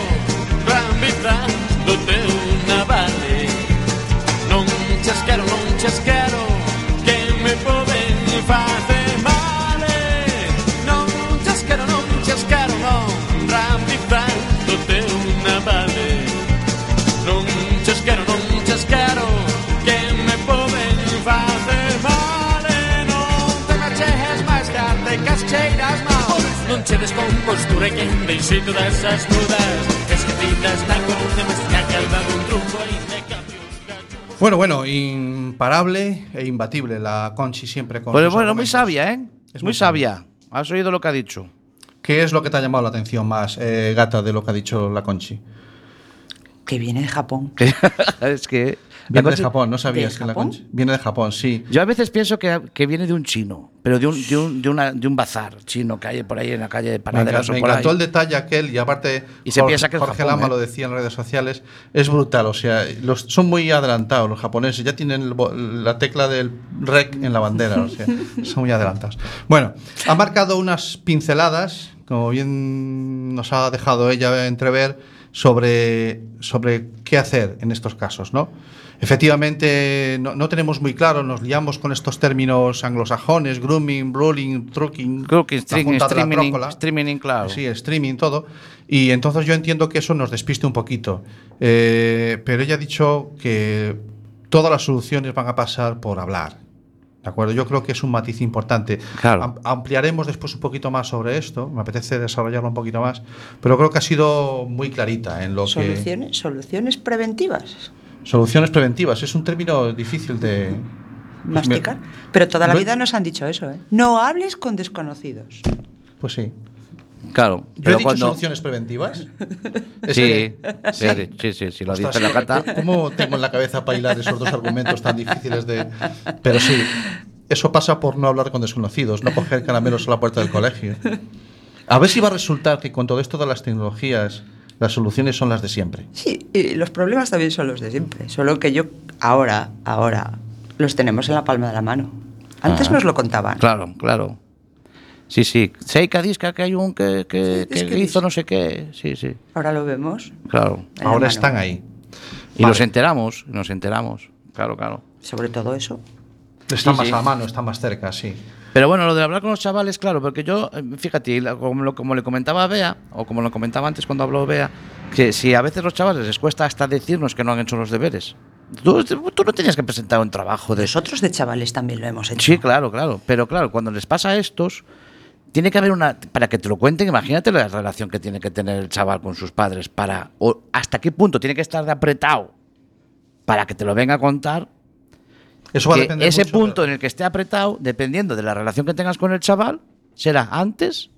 que deixei todas as dudas Escritas que trumbo gallos Bueno, bueno, imparable e imbatible la Conchi siempre con Pues sus bueno, muy sabia, ¿eh? Es muy muy sabia. Has oído lo que ha dicho. ¿Qué es lo que te ha llamado la atención más, eh, gata, de lo que ha dicho la Conchi? Que viene de Japón. es que. Viene de Japón, no sabías ¿De que la? Conchi. Viene de Japón, sí. Yo a veces pienso que, que viene de un chino, pero de un, de un, de una- de un bazar chino que hay por ahí en la calle de Me, Panaderos enca- o me por ahí. encantó el detalle aquel y aparte Y se Jorge, piensa que Jorge Japón, Lama ¿eh? lo decía en redes sociales, es brutal, o sea, los, son muy adelantados los japoneses, ya tienen el la tecla del rec en la bandera, o sea, son muy adelantados. Bueno, ha marcado unas pinceladas, como bien nos ha dejado ella entrever, sobre, sobre qué hacer en estos casos, ¿no? Efectivamente, no, no tenemos muy claro, nos liamos con estos términos anglosajones, grooming, bullying, trucking, que la streaming, junta de la streaming, trócola. streaming, claro. Sí, streaming, todo. Y entonces yo entiendo que eso nos despiste un poquito. Eh, pero ella ha dicho que todas las soluciones van a pasar por hablar. ¿De acuerdo? Yo creo que es un matiz importante. Claro. Am- ampliaremos después un poquito más sobre esto. Me apetece desarrollarlo un poquito más. Pero creo que ha sido muy clarita en lo que. Soluciones, soluciones preventivas. Soluciones preventivas. Es un término difícil de. Pues me- Masticar. Pero toda la vida nos han dicho eso, ¿eh? No hables con desconocidos. Pues sí. Claro. ¿Yo he Pero dicho cuando. soluciones preventivas? Sí, sí, sí, sí, sí, lo dice la gata. ¿Cómo tengo en la cabeza para hilar esos dos argumentos tan difíciles de.? Pero sí, eso pasa por no hablar con desconocidos, no coger caramelos a la puerta del colegio. A ver si va a resultar que con todo esto de las tecnologías, las soluciones son las de siempre. Sí, y los problemas también son los de siempre. Solo que yo ahora, ahora, los tenemos en la palma de la mano. Antes Ah. nos lo contaban. Claro, claro. Sí, sí. Seika disca que hay un que, que, Sí, que que hizo no sé qué. Sí, sí. Ahora lo vemos. Claro. la Ahora están ahí. Y Vale. nos enteramos, nos enteramos. Claro, claro. Sobre todo eso. Están Sí, más sí. a mano, están más cerca, sí. Pero bueno, lo de hablar con los chavales, claro, porque yo, eh, fíjate, como, lo- como le comentaba a Bea, o como lo comentaba antes cuando habló Bea, que si a veces los chavales les cuesta hasta decirnos que no han hecho los deberes. Tú, tú no tenías que presentar un trabajo de Nosotros de chavales también lo hemos hecho. Sí, claro, claro. Pero claro, cuando les pasa a estos, tiene que haber una. Para que te lo cuenten, imagínate la relación que tiene que tener el chaval con sus padres. Para, o hasta qué punto tiene que estar de apretado para que te lo venga a contar. Eso va a que depender ese mucho punto en el que esté apretado, dependiendo de la relación que tengas con el chaval, será antes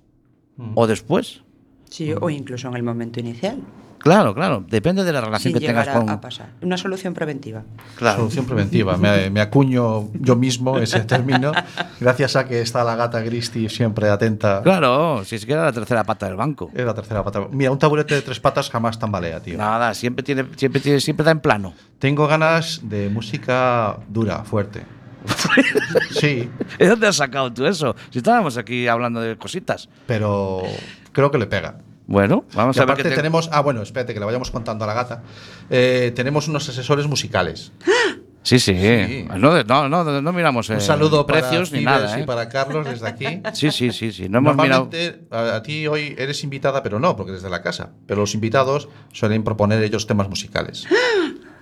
Mm. o después. Sí, o incluso en el momento inicial. Claro, claro. Depende de la relación sin que tengas con. a pasar. Una solución preventiva. Claro. Solución preventiva. Me, me acuño yo mismo ese término, gracias a que está la gata Christie siempre atenta. Claro, si es que era la tercera pata del banco. Es la tercera pata. Mira, un taburete de tres patas jamás tambalea, tío. Nada, siempre tiene, siempre tiene, siempre da en plano. Tengo ganas de música dura, fuerte. Sí, ¿De dónde has sacado tú eso? Si estábamos aquí hablando de cositas. pero creo que le pega. Bueno, vamos Y a ver aparte tenemos, ah bueno, espérate que le vayamos contando a la gata. Eh, tenemos unos asesores musicales. Sí, sí. Sí. No, no, no, no miramos Un eh, saludo precios para ni y ¿eh? para Carlos desde aquí. Sí, sí, sí, sí. No hemos mirado. Normalmente a, a ti hoy eres invitada, pero no, porque desde la casa. Pero los invitados suelen proponer ellos temas musicales.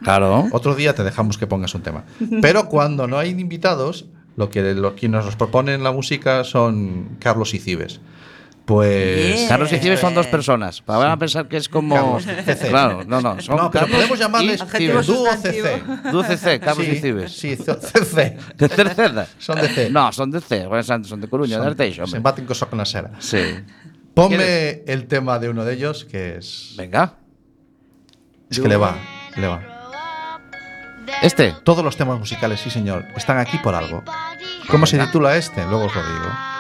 Claro. Otro día te dejamos que pongas un tema. Pero cuando no hay invitados, lo que lo, quienes nos proponen la música son Carlos y Cibes. Pues. Carlos y Cibes son dos personas. Van a pensar que es como. Carlos, CC. Claro, no, no. Son no, pero Carlos podemos llamarles dúo. CC. Dulce C, Carlos Sí, y Cibes. Sí, CC. ¿De Cerceda? Son de C. No, son de C. Bueno, son de Coruña, de Arteixo, Se hombre. embaten cosa con la sera. Sí. Ponme el tema de uno de ellos, que es. Venga. Es que le va, le va. Este. Todos los temas musicales, sí señor, están aquí por algo. ¿Cómo se titula este? Luego os lo digo.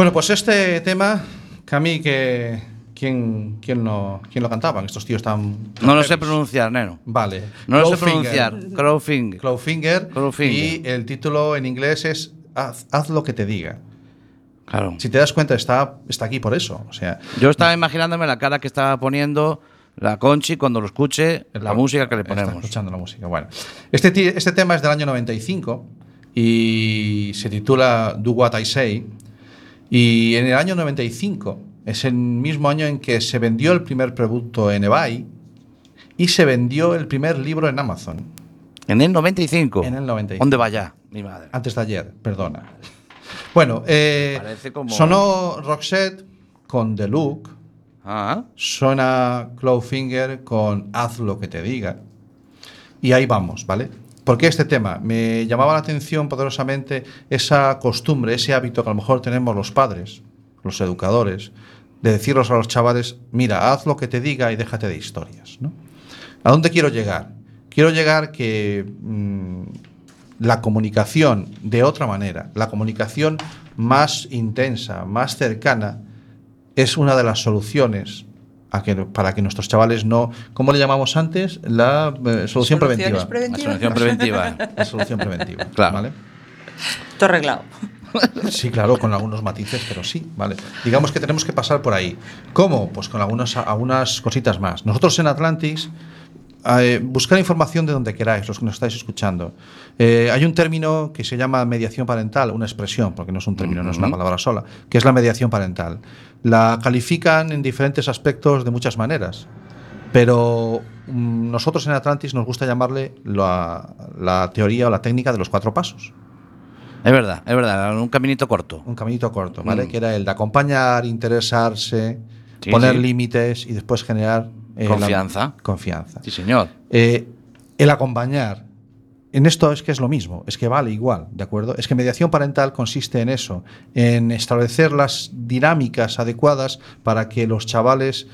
Bueno, pues este tema, Cami, que. ¿Quién, quién, lo, ¿Quién lo cantaban? Estos tíos tan. No lo sé pronunciar, neno. Vale. No lo sé pronunciar. Crowfinger. Clawfinger. Clawfinger. Y el título en inglés es Haz, haz lo que te diga. Claro. Si te das cuenta, está, está aquí por eso. O sea, Yo estaba imaginándome la cara que estaba poniendo la Conchi cuando lo escuche la música que le Está ponemos. escuchando la música. Bueno, este, este tema es del año 95 y se titula Do What I Say. Y en el año 95 es el mismo año en que se vendió el primer producto en eBay y se vendió el primer libro en Amazon. En el 95. En el 95. ¿Dónde vaya? Mi madre. Antes de ayer, perdona. Bueno, eh, como- sonó Roxette con The Look. Ah, Suena Clawfinger con Haz lo que te diga. Y ahí vamos, ¿vale? Porque este tema me llamaba la atención poderosamente esa costumbre, ese hábito que a lo mejor tenemos los padres, los educadores, de decirlos a los chavales, mira, haz lo que te diga y déjate de historias, ¿no? ¿A dónde quiero llegar? Quiero llegar que mm, la comunicación de otra manera, la comunicación más intensa, más cercana, es una de las soluciones a que, para que nuestros chavales no, ¿cómo le llamamos antes? La eh, solución preventiva. La solución preventiva. La solución preventiva. Claro. ¿vale? Todo arreglado. Sí, claro, con algunos matices, pero sí, vale. Digamos que tenemos que pasar por ahí. ¿Cómo? Pues con algunas, algunas cositas más. Nosotros en Atlantis, eh, buscar información de donde queráis, los que nos estáis escuchando. Eh, hay un término que se llama mediación parental, una expresión, porque no es un término, no es una palabra sola, que es la mediación parental. La califican en diferentes aspectos de muchas maneras, pero mm, nosotros en Atlantis nos gusta llamarle la, la teoría o la técnica de los cuatro pasos. Es verdad, es verdad, un caminito corto. Un caminito corto, ¿vale? Mm. Que era el de acompañar, interesarse, Sí, poner sí. límites y después generar eh, la- Confianza. confianza. Sí, señor. Eh, el acompañar. En esto es que es lo mismo, es que vale igual, ¿de acuerdo? Es que mediación parental consiste en eso, en establecer las dinámicas adecuadas para que los chavales,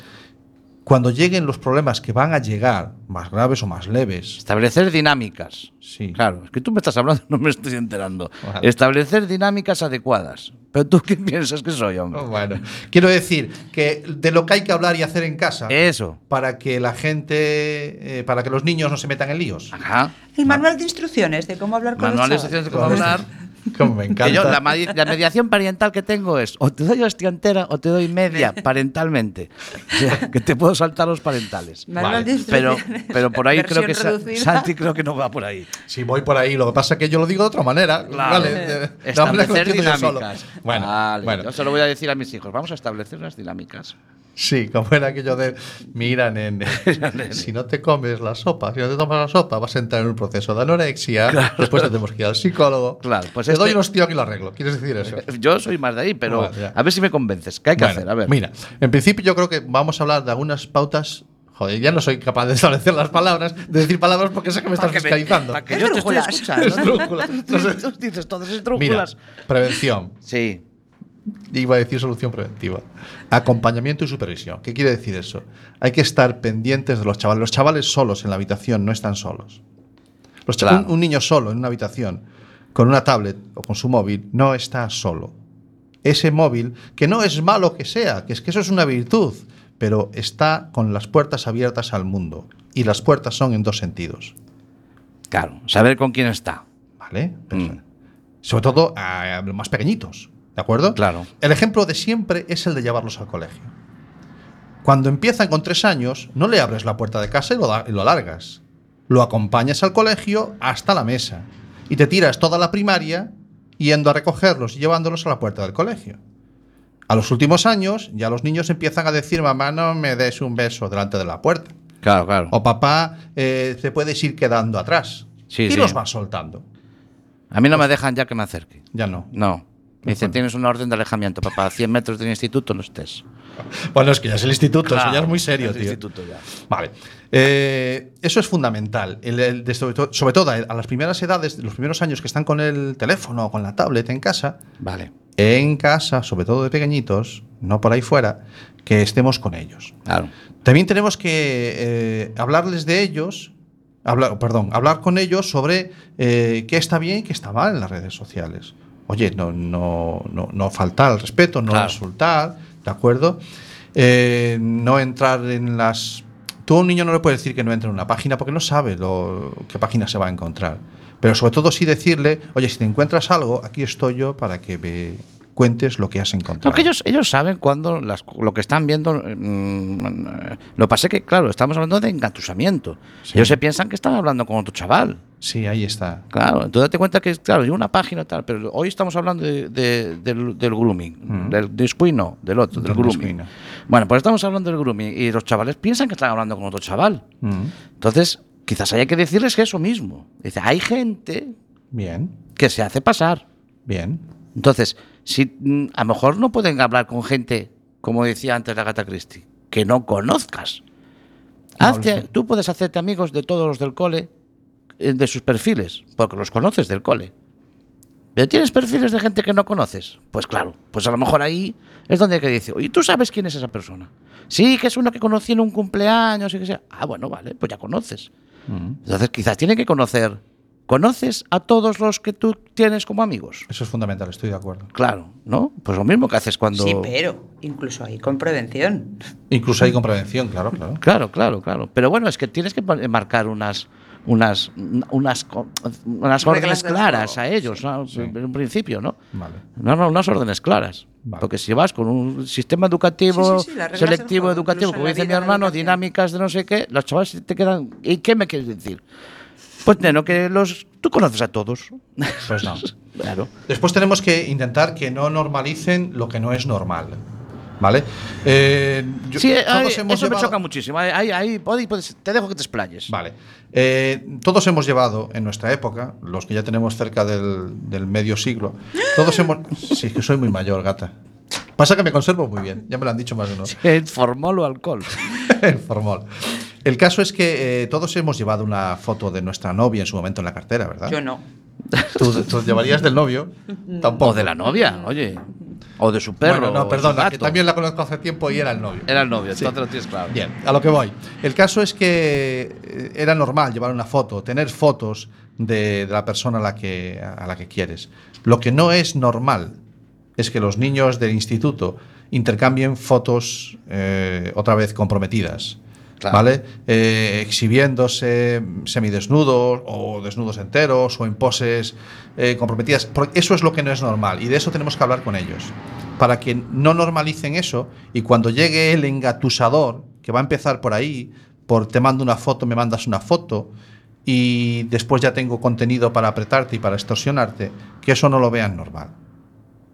cuando lleguen los problemas que van a llegar, más graves o más leves, Establecer dinámicas. Sí. Claro, es que tú me estás hablando, no me estoy enterando. Vale. Establecer dinámicas adecuadas. Pero tú qué piensas que soy, hombre. Oh, bueno, quiero decir que de lo que hay que hablar y hacer en casa, Eso. para que la gente, eh, para que los niños no se metan en líos. Ajá. El manual de instrucciones de cómo hablar con Manual de los chavales. instrucciones de cómo hablar. Como me encanta. Yo, la, la mediación parental que tengo es o te doy hostia entera o te doy media parentalmente. O sea, que te puedo saltar los parentales. De Pero, pero por ahí creo que reducida. Santi creo que no va por ahí. Si voy por ahí, lo que pasa es que yo lo digo de otra manera. Claro. Vale, Establecer entiendo yo solo. dinámicas. Bueno, Vale, bueno. Yo se lo voy a decir a mis hijos. Vamos a establecer unas dinámicas. Sí, como era aquello de, mira, nene, si no te comes la sopa, si no te tomas la sopa, vas a entrar en un proceso de anorexia, después te tenemos que ir al psicólogo. Claro, pues te este- doy un ostión y lo arreglo. ¿Quieres decir eso? Yo soy más de ahí, pero a ver si me convences. ¿Qué hay que Bueno, hacer? A ver. Mira, en principio yo creo que vamos a hablar de algunas pautas. Joder, ya no soy capaz de establecer las palabras, de decir palabras porque sé que me estás que me- fiscalizando. para que yo te estoy escuchando. Tú dices todas Mira, esdrújulas. prevención. Sí. Iba a decir solución preventiva. Acompañamiento y supervisión. ¿Qué quiere decir eso? Hay que estar pendientes de los chavales. Los chavales solos en la habitación no están solos. Los Claro. un, un niño solo en una habitación con una tablet o con su móvil no está solo. Ese móvil, que no es malo que sea, que es que eso es una virtud, pero está con las puertas abiertas al mundo. Y las puertas son en dos sentidos. Claro, saber con quién está. ¿Vale? Mm. Sobre todo a los más pequeñitos. ¿De acuerdo? Claro. El ejemplo de siempre es el de llevarlos al colegio. Cuando empiezan con tres años, no le abres la puerta de casa y lo, da- y lo largas. Lo acompañas al colegio hasta la mesa. Y te tiras toda la primaria yendo a recogerlos y llevándolos a la puerta del colegio. A los últimos años, ya los niños empiezan a decir, mamá, no me des un beso delante de la puerta. Claro, claro. O papá, eh, te puedes ir quedando atrás. Sí, y sí. los vas soltando. A mí no me dejan ya que me acerque. Ya no. No. Me dicen, tienes una orden de alejamiento, papá. A 100 metros del instituto no estés. Bueno, es que ya es el instituto, eso ya Claro, es muy serio, es el tío. instituto ya. Vale. Eh, eso es fundamental. El- el de sobre, to- sobre todo a las primeras edades, los primeros años que están con el teléfono o con la tablet en casa, Vale. en casa, sobre todo de pequeñitos, no por ahí fuera, que estemos con ellos. Claro. También tenemos que eh, hablarles de ellos, hablar, perdón, hablar con ellos sobre eh, qué está bien y qué está mal en las redes sociales. Oye, no, no, no, no faltar al respeto, no Claro. insultar, ¿de acuerdo? Eh, no entrar en las... Tú a un niño no le puedes decir que no entre en una página porque no sabe lo, qué página se va a encontrar. Pero sobre todo sí decirle, oye, si te encuentras algo, aquí estoy yo para que me cuentes lo que has encontrado. No, que ellos, ellos saben cuando las- lo que están viendo. mm, eh, lo pasé que, claro, estamos hablando de engatusamiento. Sí. Ellos se piensan que están hablando con otro chaval. Sí, ahí está. Claro, entonces date cuenta que, claro, hay una página tal, pero hoy estamos hablando de- de- del, del grooming, Mm. del descuino, del otro, del Del grooming. descuino. Bueno, pues estamos hablando del grooming y los chavales piensan que están hablando con otro chaval. Mm. Entonces, quizás haya que decirles que eso mismo. Dice, hay gente Bien, que se hace pasar. bien. Entonces, si mm, a lo mejor no pueden hablar con gente, como decía antes la gata Christie, que no conozcas. No, Hazte- tú puedes hacerte amigos de todos los del cole, eh, de sus perfiles, porque los conoces del cole. ¿Pero tienes perfiles de gente que no conoces? Pues claro, pues a lo mejor ahí es donde hay que decir, oye, ¿tú sabes quién es esa persona? Sí, que es uno que conocí en un cumpleaños y que sea. Ah, bueno, vale, pues ya conoces. Entonces quizás tiene que conocer. ¿Conoces a todos los que tú tienes como amigos? Eso es fundamental, estoy de acuerdo. Claro, ¿no? Pues lo mismo que haces cuando... Sí, pero incluso ahí con prevención. Incluso hay con prevención, claro, claro. Claro, claro, claro. Pero bueno, es que tienes que marcar unas, unas, unas, unas órdenes claras a ellos, ¿no? en un principio, ¿no? Vale. No, no, unas órdenes claras. Vale. Porque si vas con un sistema educativo, Sí, selectivo educativo, como dice mi hermano, dinámicas de no sé qué, los chavales te quedan. ¿Y qué me quieres decir? Pues, neno, que los. Tú conoces a todos. Pues no. claro. Después tenemos que intentar que no normalicen lo que no es normal. ¿Vale? Eh, yo- sí, hemos eso me choca muchísimo. Ahí, ahí, ahí, puedes- te dejo que te explayes. Vale. Eh, todos hemos llevado en nuestra época, los que ya tenemos cerca del, del medio siglo, todos hemos. Sí, que soy muy mayor, gata. Pasa que me conservo muy bien, ya me lo han dicho más de uno. El formol o alcohol. El formol. El caso es que eh, todos hemos llevado una foto de nuestra novia en su momento en la cartera, ¿verdad? Yo no. ¿Tú, tú llevarías del novio? Tampoco. O de la novia, oye. O de su perro. Bueno, no, perdona, que también la conozco hace tiempo y era el novio. Era el novio, Sí. entonces lo tienes claro. Bien, a lo que voy. El caso es que eh, era normal llevar una foto, tener fotos de, de la persona a la, que, a la que quieres. Lo que no es normal es que los niños del instituto intercambien fotos eh, otra vez comprometidas. ¿Vale? Eh, exhibiéndose semidesnudos o desnudos enteros o en poses eh, comprometidas. Eso es lo que no es normal y de eso tenemos que hablar con ellos. Para que no normalicen eso y cuando llegue el engatusador, que va a empezar por ahí, por te mando una foto, me mandas una foto y después ya tengo contenido para apretarte y para extorsionarte, que eso no lo vean normal.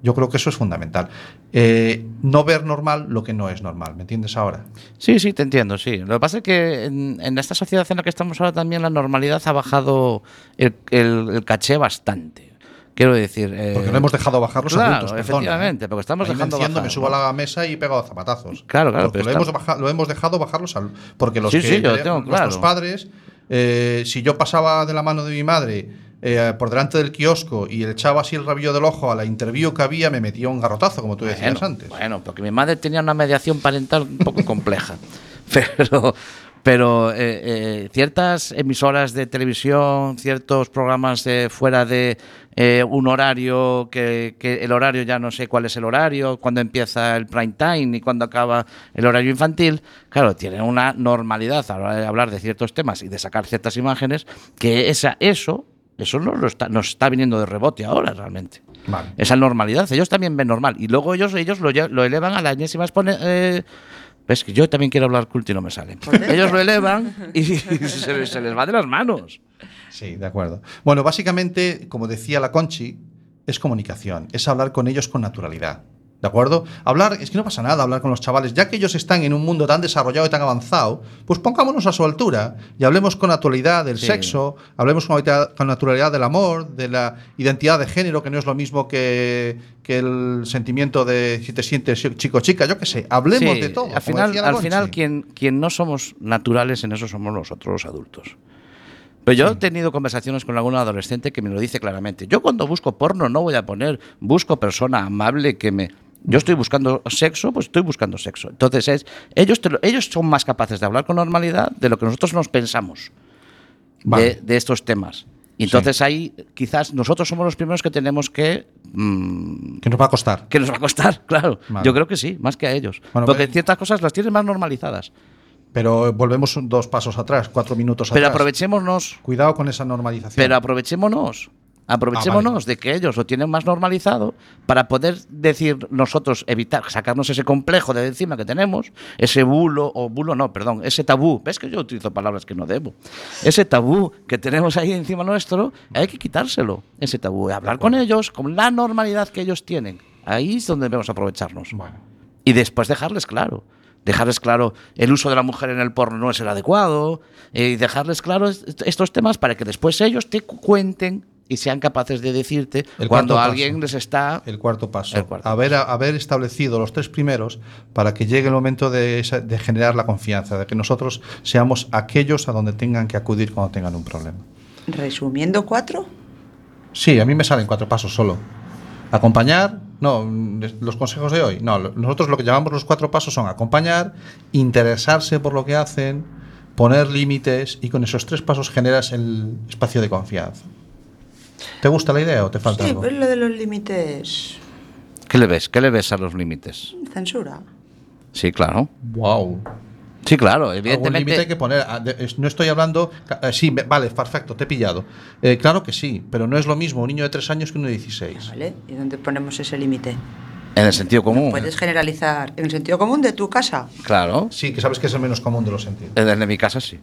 Yo creo que eso es fundamental. Eh, no ver normal lo que no es normal, ¿me entiendes ahora? Sí, sí, te entiendo, sí. Lo que pasa es que en, en esta sociedad en la que estamos ahora también la normalidad ha bajado el, el- el caché bastante. Quiero decir... eh, Porque no hemos dejado bajar los claro, adultos, perdona, efectivamente, ¿eh? porque estamos Ahí me dejando enciendo, bajar, me subo ¿no? a la mesa y pego zapatazos. Claro, claro, pero lo, está- hemos baja- lo hemos dejado bajar los al- Porque los Sí, que sí, eh, tengo nuestros claro. padres, eh, si yo pasaba de la mano de mi madre eh, por delante del kiosco y le echaba así el rabillo del ojo a la interview que había, me metía un garrotazo, como tú decías antes. Bueno, porque mi madre tenía una mediación parental un poco compleja. Pero, pero eh, eh, ciertas emisoras de televisión, ciertos programas eh, fuera de eh, un horario, que, que el horario ya no sé cuál es el horario, cuándo empieza el prime time y cuándo acaba el horario infantil, claro, tienen una normalidad a la hora de hablar de ciertos temas y de sacar ciertas imágenes, que esa, eso, eso no lo está, nos está viniendo de rebote ahora realmente Vale. esa normalidad. Ellos también ven normal. Y luego ellos, ellos lo, elevan a la enésima expone- eh, Ves que yo también quiero hablar culto y no me sale. Ellos lo elevan y se, se les va de las manos. Sí, de acuerdo. Bueno, básicamente, como decía la Conchi, es comunicación, es hablar con ellos con naturalidad. ¿De acuerdo? Hablar, es que no pasa nada hablar con los chavales, ya que ellos están en un mundo tan desarrollado y tan avanzado, pues pongámonos a su altura y hablemos con naturalidad del Sí. sexo, hablemos con, con naturalidad del amor, de la identidad de género, que no es lo mismo que, que el sentimiento de si te sientes chico o chica, yo qué sé, hablemos Sí, de todo. Al final, al final quien, quien no somos naturales en eso somos nosotros los adultos. Pero yo he tenido conversaciones con algún adolescente que me lo dice claramente. Yo cuando busco porno no voy a poner busco persona amable que me... Yo estoy buscando sexo, pues estoy buscando sexo. Entonces es, ellos, te lo- ellos son más capaces de hablar con normalidad de lo que nosotros nos pensamos Vale. de, de estos temas. Y entonces ahí quizás nosotros somos los primeros que tenemos que... mm, Que nos va a costar. que nos va a costar, claro. Vale. Yo creo que sí, más que a ellos. Bueno, Porque pues- ciertas cosas las tienen más normalizadas. Pero volvemos dos pasos atrás, cuatro minutos Pero atrás. aprovechémonos, Cuidado con esa normalización. pero aprovechémonos. Aprovechémonos de que ellos lo tienen más normalizado para poder decir nosotros, evitar, sacarnos ese complejo de encima que tenemos, ese bulo, o bulo no, perdón, ese tabú. ¿Ves que yo utilizo palabras que no debo? Ese tabú que tenemos ahí encima nuestro, hay que quitárselo, ese tabú. y Hablar con ellos con la normalidad que ellos tienen. Ahí es donde debemos aprovecharnos. Bueno. Y después dejarles claro. Dejarles claro el uso de la mujer en el porno no es el adecuado. eh, Y dejarles claro est- estos temas para que después ellos te cu- cuenten y sean capaces de decirte El cuando cuarto alguien paso. les está. El cuarto paso. El cuarto haber, haber establecido los tres primeros para que llegue el momento de, esa- de generar la confianza, de que nosotros seamos aquellos a donde tengan que acudir cuando tengan un problema. Resumiendo cuatro, Sí, a mí me salen cuatro pasos solo. Acompañar, no, los consejos de hoy. No, nosotros lo que llamamos los cuatro pasos son acompañar, interesarse por lo que hacen, poner límites y con esos tres pasos generas el espacio de confianza. ¿Te gusta la idea o te falta sí, algo? pero lo de los límites, ¿Qué le ves? ¿Qué le ves a los límites? censura. Sí, claro. Wow. Sí, claro, evidentemente. límite hay que poner. Ah, No estoy hablando. eh, sí, vale, perfecto, te he pillado. Eh, claro que sí, pero no es lo mismo un niño de 3 años que uno de 16. ¿Vale? ¿Y dónde ponemos ese límite? En el sentido común. Puedes generalizar en el sentido común de tu casa. Claro. Sí, que sabes que es el menos común de los sentidos. En el de mi casa sí.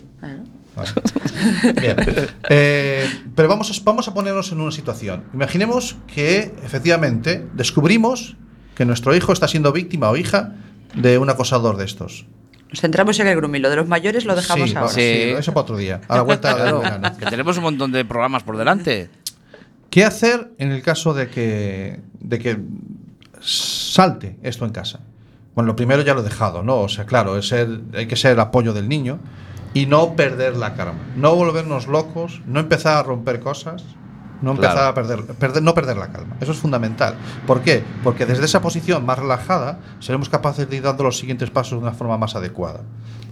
Bien. Eh, pero vamos a, vamos a ponernos en una situación. Imaginemos que efectivamente descubrimos que nuestro hijo está siendo víctima o hija de un acosador de estos. Nos centramos en el grooming. Lo de los mayores lo dejamos sí, ahora. sí, eso para otro día. A la vuelta del Claro, verano. que tenemos un montón de programas por delante. ¿Qué hacer en el caso de que, de que salte esto en casa? Bueno, lo primero ya lo he dejado, ¿no? O sea, claro, es hay que ser el apoyo del niño y no perder la calma. No volvernos locos, no empezar a romper cosas, no empezar Claro. a perder, perder, no perder la calma. Eso es fundamental. ¿Por qué? Porque desde esa posición más relajada seremos capaces de ir dando los siguientes pasos de una forma más adecuada.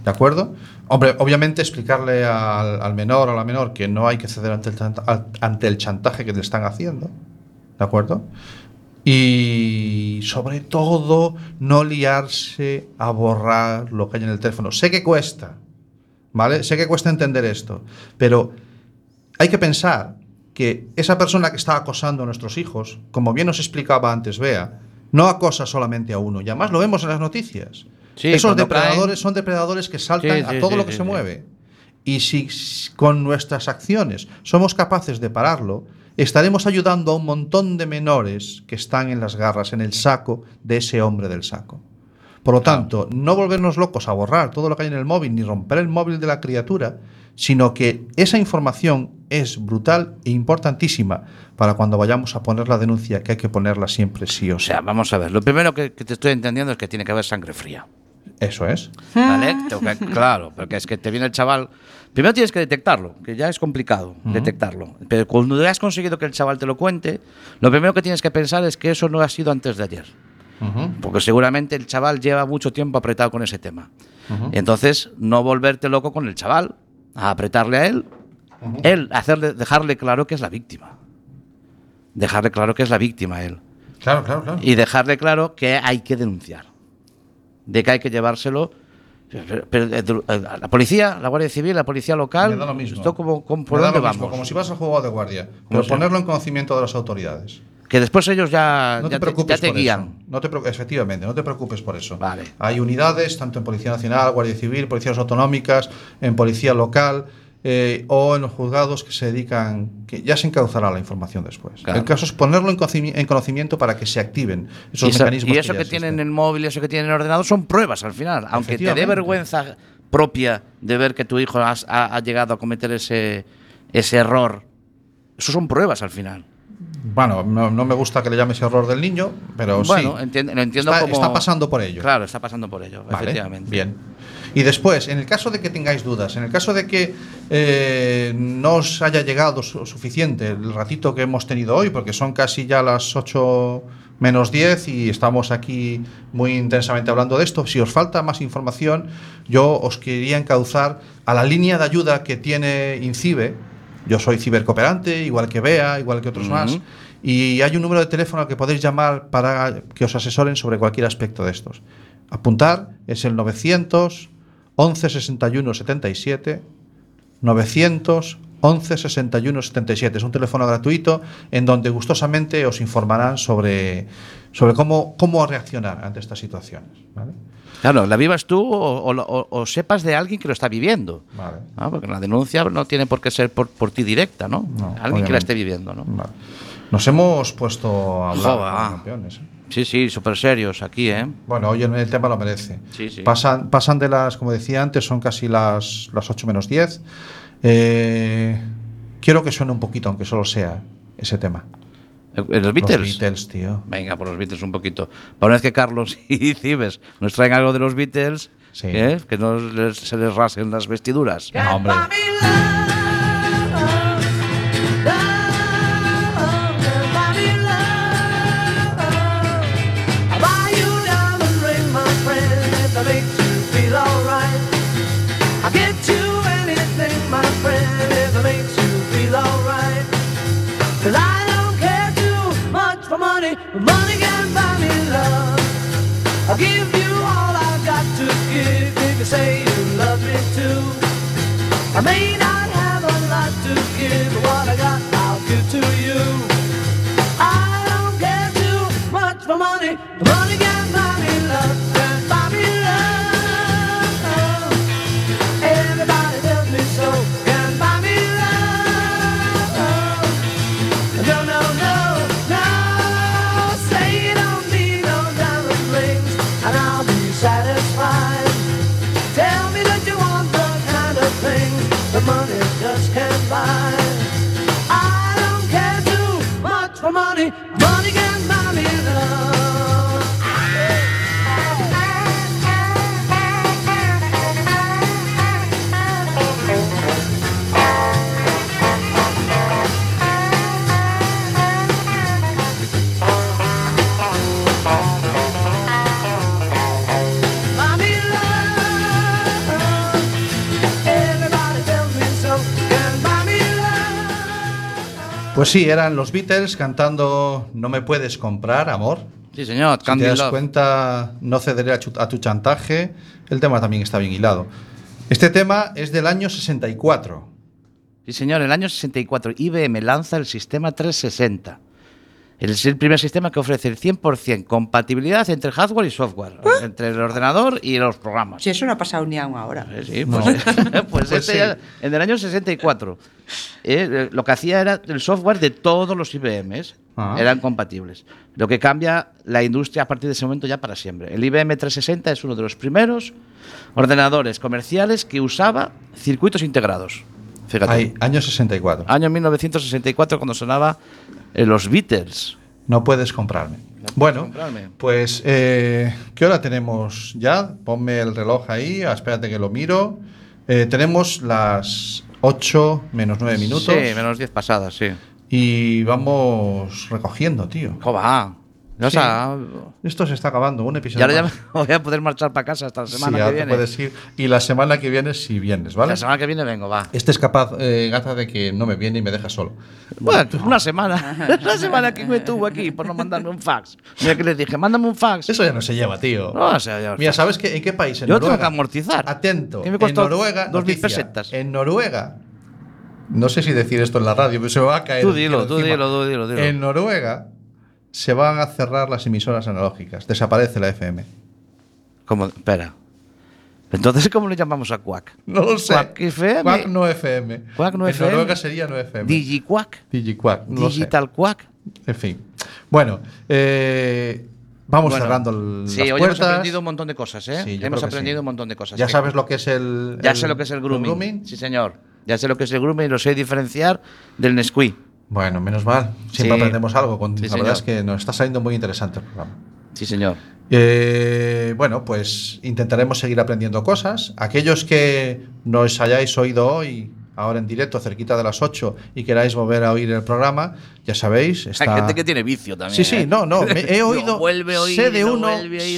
¿De acuerdo? Hombre, obviamente explicarle al, al menor o a la menor que no hay que ceder ante el, ante el chantaje que le están haciendo. ¿De acuerdo? Y sobre todo, no liarse a borrar lo que hay en el teléfono. Sé que cuesta, ¿vale? Sé que cuesta entender esto, pero hay que pensar que esa persona que está acosando a nuestros hijos, como bien nos explicaba antes Bea, no acosa solamente a uno, y además lo vemos en las noticias. Sí, Esos depredadores son depredadores que saltan Sí, sí, a todo lo que se mueve. Y si con nuestras acciones somos capaces de pararlo, estaremos ayudando a un montón de menores que están en las garras, en el saco de ese hombre del saco. Por lo tanto, no volvernos locos a borrar todo lo que hay en el móvil ni romper el móvil de la criatura, sino que esa información es brutal e importantísima para cuando vayamos a poner la denuncia, que hay que ponerla siempre sí o O sí. sea, vamos a ver. Lo primero que, que te estoy entendiendo es que tiene que haber sangre fría. Eso es. Claro, porque es que te viene el chaval. Primero tienes que detectarlo, que ya es complicado detectarlo. Pero cuando ya has conseguido que el chaval te lo cuente, lo primero que tienes que pensar es que eso no ha sido antes de ayer. Porque seguramente el chaval lleva mucho tiempo apretado con ese tema. Ujú. Entonces, no volverte loco con el chaval, a apretarle a él, él, hacerle, dejarle claro que es la víctima. Dejarle claro que es la víctima a él. Claro, claro, claro. Y dejarle claro que hay que denunciar. De que hay que llevárselo. Pero, pero, eh, eh, la policía, la Guardia Civil, la policía local. Me da lo mismo. Esto como, como- ¿por Me da dónde lo mismo, vamos? como si vas al juego de guardia, pero ponerlo en conocimiento de las autoridades. Que después ellos ya, No ya te preocupes ya te por guían. eso. No te, preocu- efectivamente, no te preocupes por eso. Vale. Hay unidades, tanto en Policía Nacional, Guardia Civil, Policías Autonómicas, en Policía Local eh, o en los juzgados que se dedican, que ya se encauzará la información después. Claro. El caso es ponerlo en, conocimi- en conocimiento para que se activen esos y, mecanismos. y eso que, tienen en el móvil, eso que tienen en el ordenador, son pruebas al final. Aunque te dé vergüenza propia de ver que tu hijo has- ha, ha llegado a cometer ese, ese error, eso son pruebas al final. Bueno, no, no me gusta que le llames error del niño, pero bueno, sí. entiendo, lo entiendo está, como. está pasando por ello. Claro, está pasando por ello, Vale, efectivamente. Bien. Y después, en el caso de que tengáis dudas, en el caso de que eh, no os haya llegado su- suficiente el ratito que hemos tenido hoy, porque son casi ya las 8 menos 10 y estamos aquí muy intensamente hablando de esto, si os falta más información, yo os quería encauzar a la línea de ayuda que tiene INCIBE. Yo soy cibercooperante, igual que Bea, igual que otros más. Y hay un número de teléfono al que podéis llamar para que os asesoren sobre cualquier aspecto de estos. Apuntar es el 900 11 61 77 900 11 61 77. Es un teléfono gratuito en donde gustosamente os informarán sobre, sobre cómo, cómo reaccionar ante estas situaciones. ¿vale? Claro, la vivas tú o, sepas de alguien que lo está viviendo. Vale. ¿no? Porque la denuncia no tiene por qué ser por, por ti directa, ¿no? No, alguien que la esté viviendo, ¿no? Vale. Nos hemos puesto a hablar Joder, como ah. campeones. ¿eh? Sí, sí, súper serios aquí, ¿eh? Bueno, hoy el tema lo merece. Sí, sí. Pasan, pasan de las, como decía antes, son casi las, las 8 menos 10. Eh, quiero que suene un poquito, aunque solo sea ese tema. ¿En los Beatles? Los Beatles, tío. Venga, por los Beatles un poquito. Para una vez que Carlos y Cibes nos traen algo de los Beatles, Sí. ¿eh? que no les- se les rasen las vestiduras. No, hombre. give you all I've got to give if you say you love me too. I may not have a lot to give, but what I got I'll give to you. I don't care too much for money, money satisfied. Tell me that you want the kind of thing the money just can't buy. I don't care too much for money. Pues sí, eran los Beatles cantando No me puedes comprar, amor. Sí, señor, Si te das Love. cuenta, no cederé a, tu chantaje. El tema también está bien hilado. Este tema es del año 64. Sí, señor, el año 64 IBM lanza el sistema 360. Es el primer sistema que ofrece el 100% compatibilidad entre hardware y software, entre el ordenador y los programas. Si eso no ha pasado ni aún ahora. Eh, Sí, pues, pues Pues este sí. ya- en el año 64 eh, eh, lo que hacía era el software de todos los IBMs Ah. eran compatibles. Lo que cambia la industria a partir de ese momento ya para siempre. El IBM 360 es uno de los primeros ordenadores comerciales que usaba circuitos integrados. Fíjate. Ahí, año 64. Año 1964 cuando sonaba eh, los Beatles. No puedes comprarme. Bueno, comprarme. pues, eh, ¿qué hora tenemos ya? Ponme el reloj ahí, ah, espérate que lo miro. Eh, tenemos las 8 menos 9 minutos. Sí, menos 10 pasadas, sí. Y vamos recogiendo, tío. ¿Cómo va? O Sí. sea, Esto se está acabando, un y episodio. ahora ya más. me voy a poder marchar para casa hasta la Sí, semana ahora que te viene. puedes ir. Y la semana que viene, si vienes, ¿vale? La semana que viene vengo, va. Este es capaz, eh, Gata, de que no me viene y me deja solo. Bueno, una semana. Una semana que me tuvo aquí por no mandarme un fax. Mira que les dije, mándame un fax. Eso ya no se lleva, tío. No, o sea, ya- Mira, ¿sabes qué, en qué país? En Yo tengo Noruega. que amortizar. Atento. Que me costó en Noruega. dos mil noticia, pesetas. En Noruega. No sé si decir esto en la radio, pero se me va a caer. Tú dilo, tú dilo, tú dilo, dilo. En Noruega se van a cerrar las emisoras analógicas. Desaparece la FM. ¿Cómo? Espera. Entonces, ¿cómo le llamamos a Quack? No lo sé. Quack FM. Quack no FM. Quack no en FM. Noruega sería no FM. DigiQuack. DigiQuack. No. Digital Quack. En fin. Bueno, eh, vamos Bueno, cerrando el, Sí, las hoy puertas. hemos aprendido un montón de cosas, ¿eh? Sí, hemos aprendido sí. un montón de cosas. Ya Que- sabes lo que es el. Ya sé lo que es el el grooming. Sí, señor. Ya sé lo que es el grooming y lo sé diferenciar del Nesquik. Bueno, menos mal. Siempre Sí. aprendemos algo. Con, Sí, la señor. verdad es que nos está saliendo muy interesante el programa. Sí, señor. Eh, bueno, pues intentaremos seguir aprendiendo cosas. Aquellos que nos hayáis oído hoy, ahora en directo, cerquita de las 8, y queráis volver a oír el programa, ya sabéis. Está... Hay gente que tiene vicio también. Sí, sí, ¿eh? no, no, me he oído. vuelve a oír, sé de uno,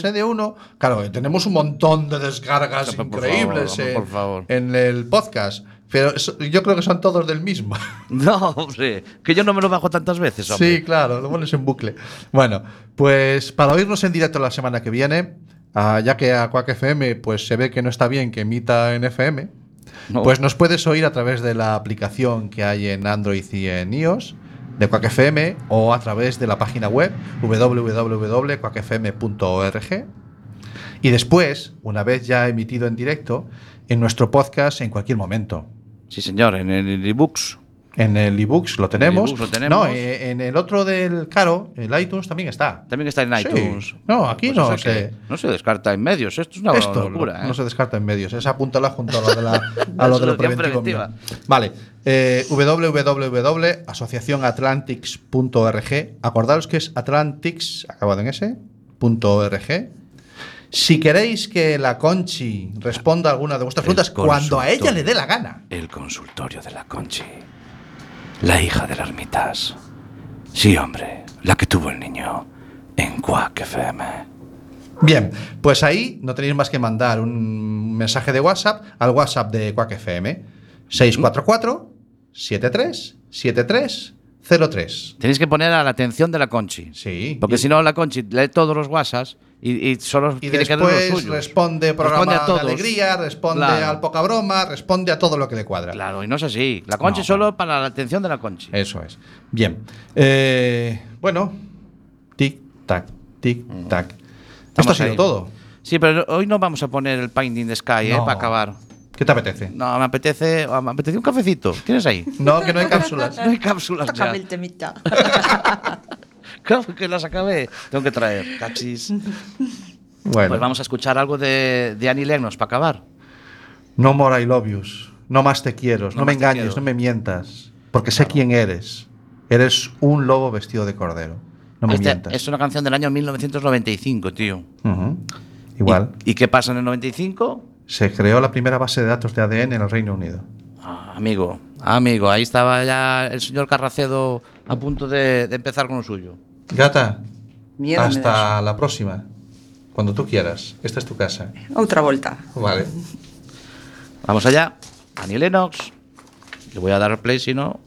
sé de uno. Claro, eh, tenemos un montón de descargas Por favor, increíbles hombre, en, por favor. en el podcast, pero eso- yo creo que son todos del mismo. No, hombre, que yo no me lo bajo tantas veces, hombre. Sí, claro, lo pones en bucle. Bueno, pues para oírnos en directo la semana que viene, ah, ya que a Quack FM pues se ve que no está bien que emita en FM, No. pues nos puedes oír a través de la aplicación que hay en Android y en iOS de Quack FM o a través de la página web www.quackfm.org y después, una vez ya emitido en directo, en nuestro podcast en cualquier momento. Sí, señor, en el ebooks. En el ebooks lo tenemos. ebooks lo tenemos. No, eh, en el otro del Caro, el iTunes también está. También está en Sí. iTunes. No, aquí Pues no o sea se, No se descarta en medios. Esto es una esto locura, no, ¿eh? no se descarta en medios. Esa apúntala junto a lo de, la, a lo de lo preventivo. preventiva. Vale. Eh, www.asociacionatlantics.org. Acordaros que es Atlantics, acabado en S, punto .org. Si queréis que la Conchi responda a alguna de vuestras preguntas cuando a ella le dé la gana. El consultorio de la Conchi. La hija del ermitas. Sí, hombre, la que tuvo el niño en Quack FM. Bien, pues ahí no tenéis más que mandar un mensaje de WhatsApp al WhatsApp de Quack FM 644 73 73 03. Tenéis que poner a la atención de la Conchi. Sí. Porque si no, la Conchi lee todos los WhatsApps y, y solo Y tiene que leer los después suyos. responde programa Responde a de alegría, responde Claro. al poca broma, responde a todo lo que le cuadra. Claro, y no es así. La Conchi solo para la atención de la Conchi. Eso es. Bien. Eh, bueno, tic, tac, tic, tac. Esto ha sido todo. Sí, pero hoy no vamos a poner el Paint in the Sky, ¿eh? Para acabar. ¿Qué te apetece? No, me apetece, me apetece un cafecito. ¿Tienes ahí? No, que no hay cápsulas. No hay cápsulas ya. Sácame el temita. Claro que las acabé. Tengo que traer. Cachis. Bueno, Pues vamos a escuchar algo de, de Annie Lennox para acabar. no more I love yous. No más te quiero. No, No me engañes, quiero. no me mientas. Porque sé quién eres. Eres un lobo vestido de cordero. No me Este mientas. es una canción del año 1995, tío. Ujú. Igual. ¿Y qué pasa en el 95? Se creó la primera base de datos de ADN en el Reino Unido. Ah, amigo, amigo, ahí estaba ya el señor Carracedo a punto de, de empezar con lo suyo. Gata, Miedo hasta la próxima. Cuando tú quieras. Esta es tu casa. Outra volta. Vale. Vamos allá. Annie Lennox. Le voy a dar play si no.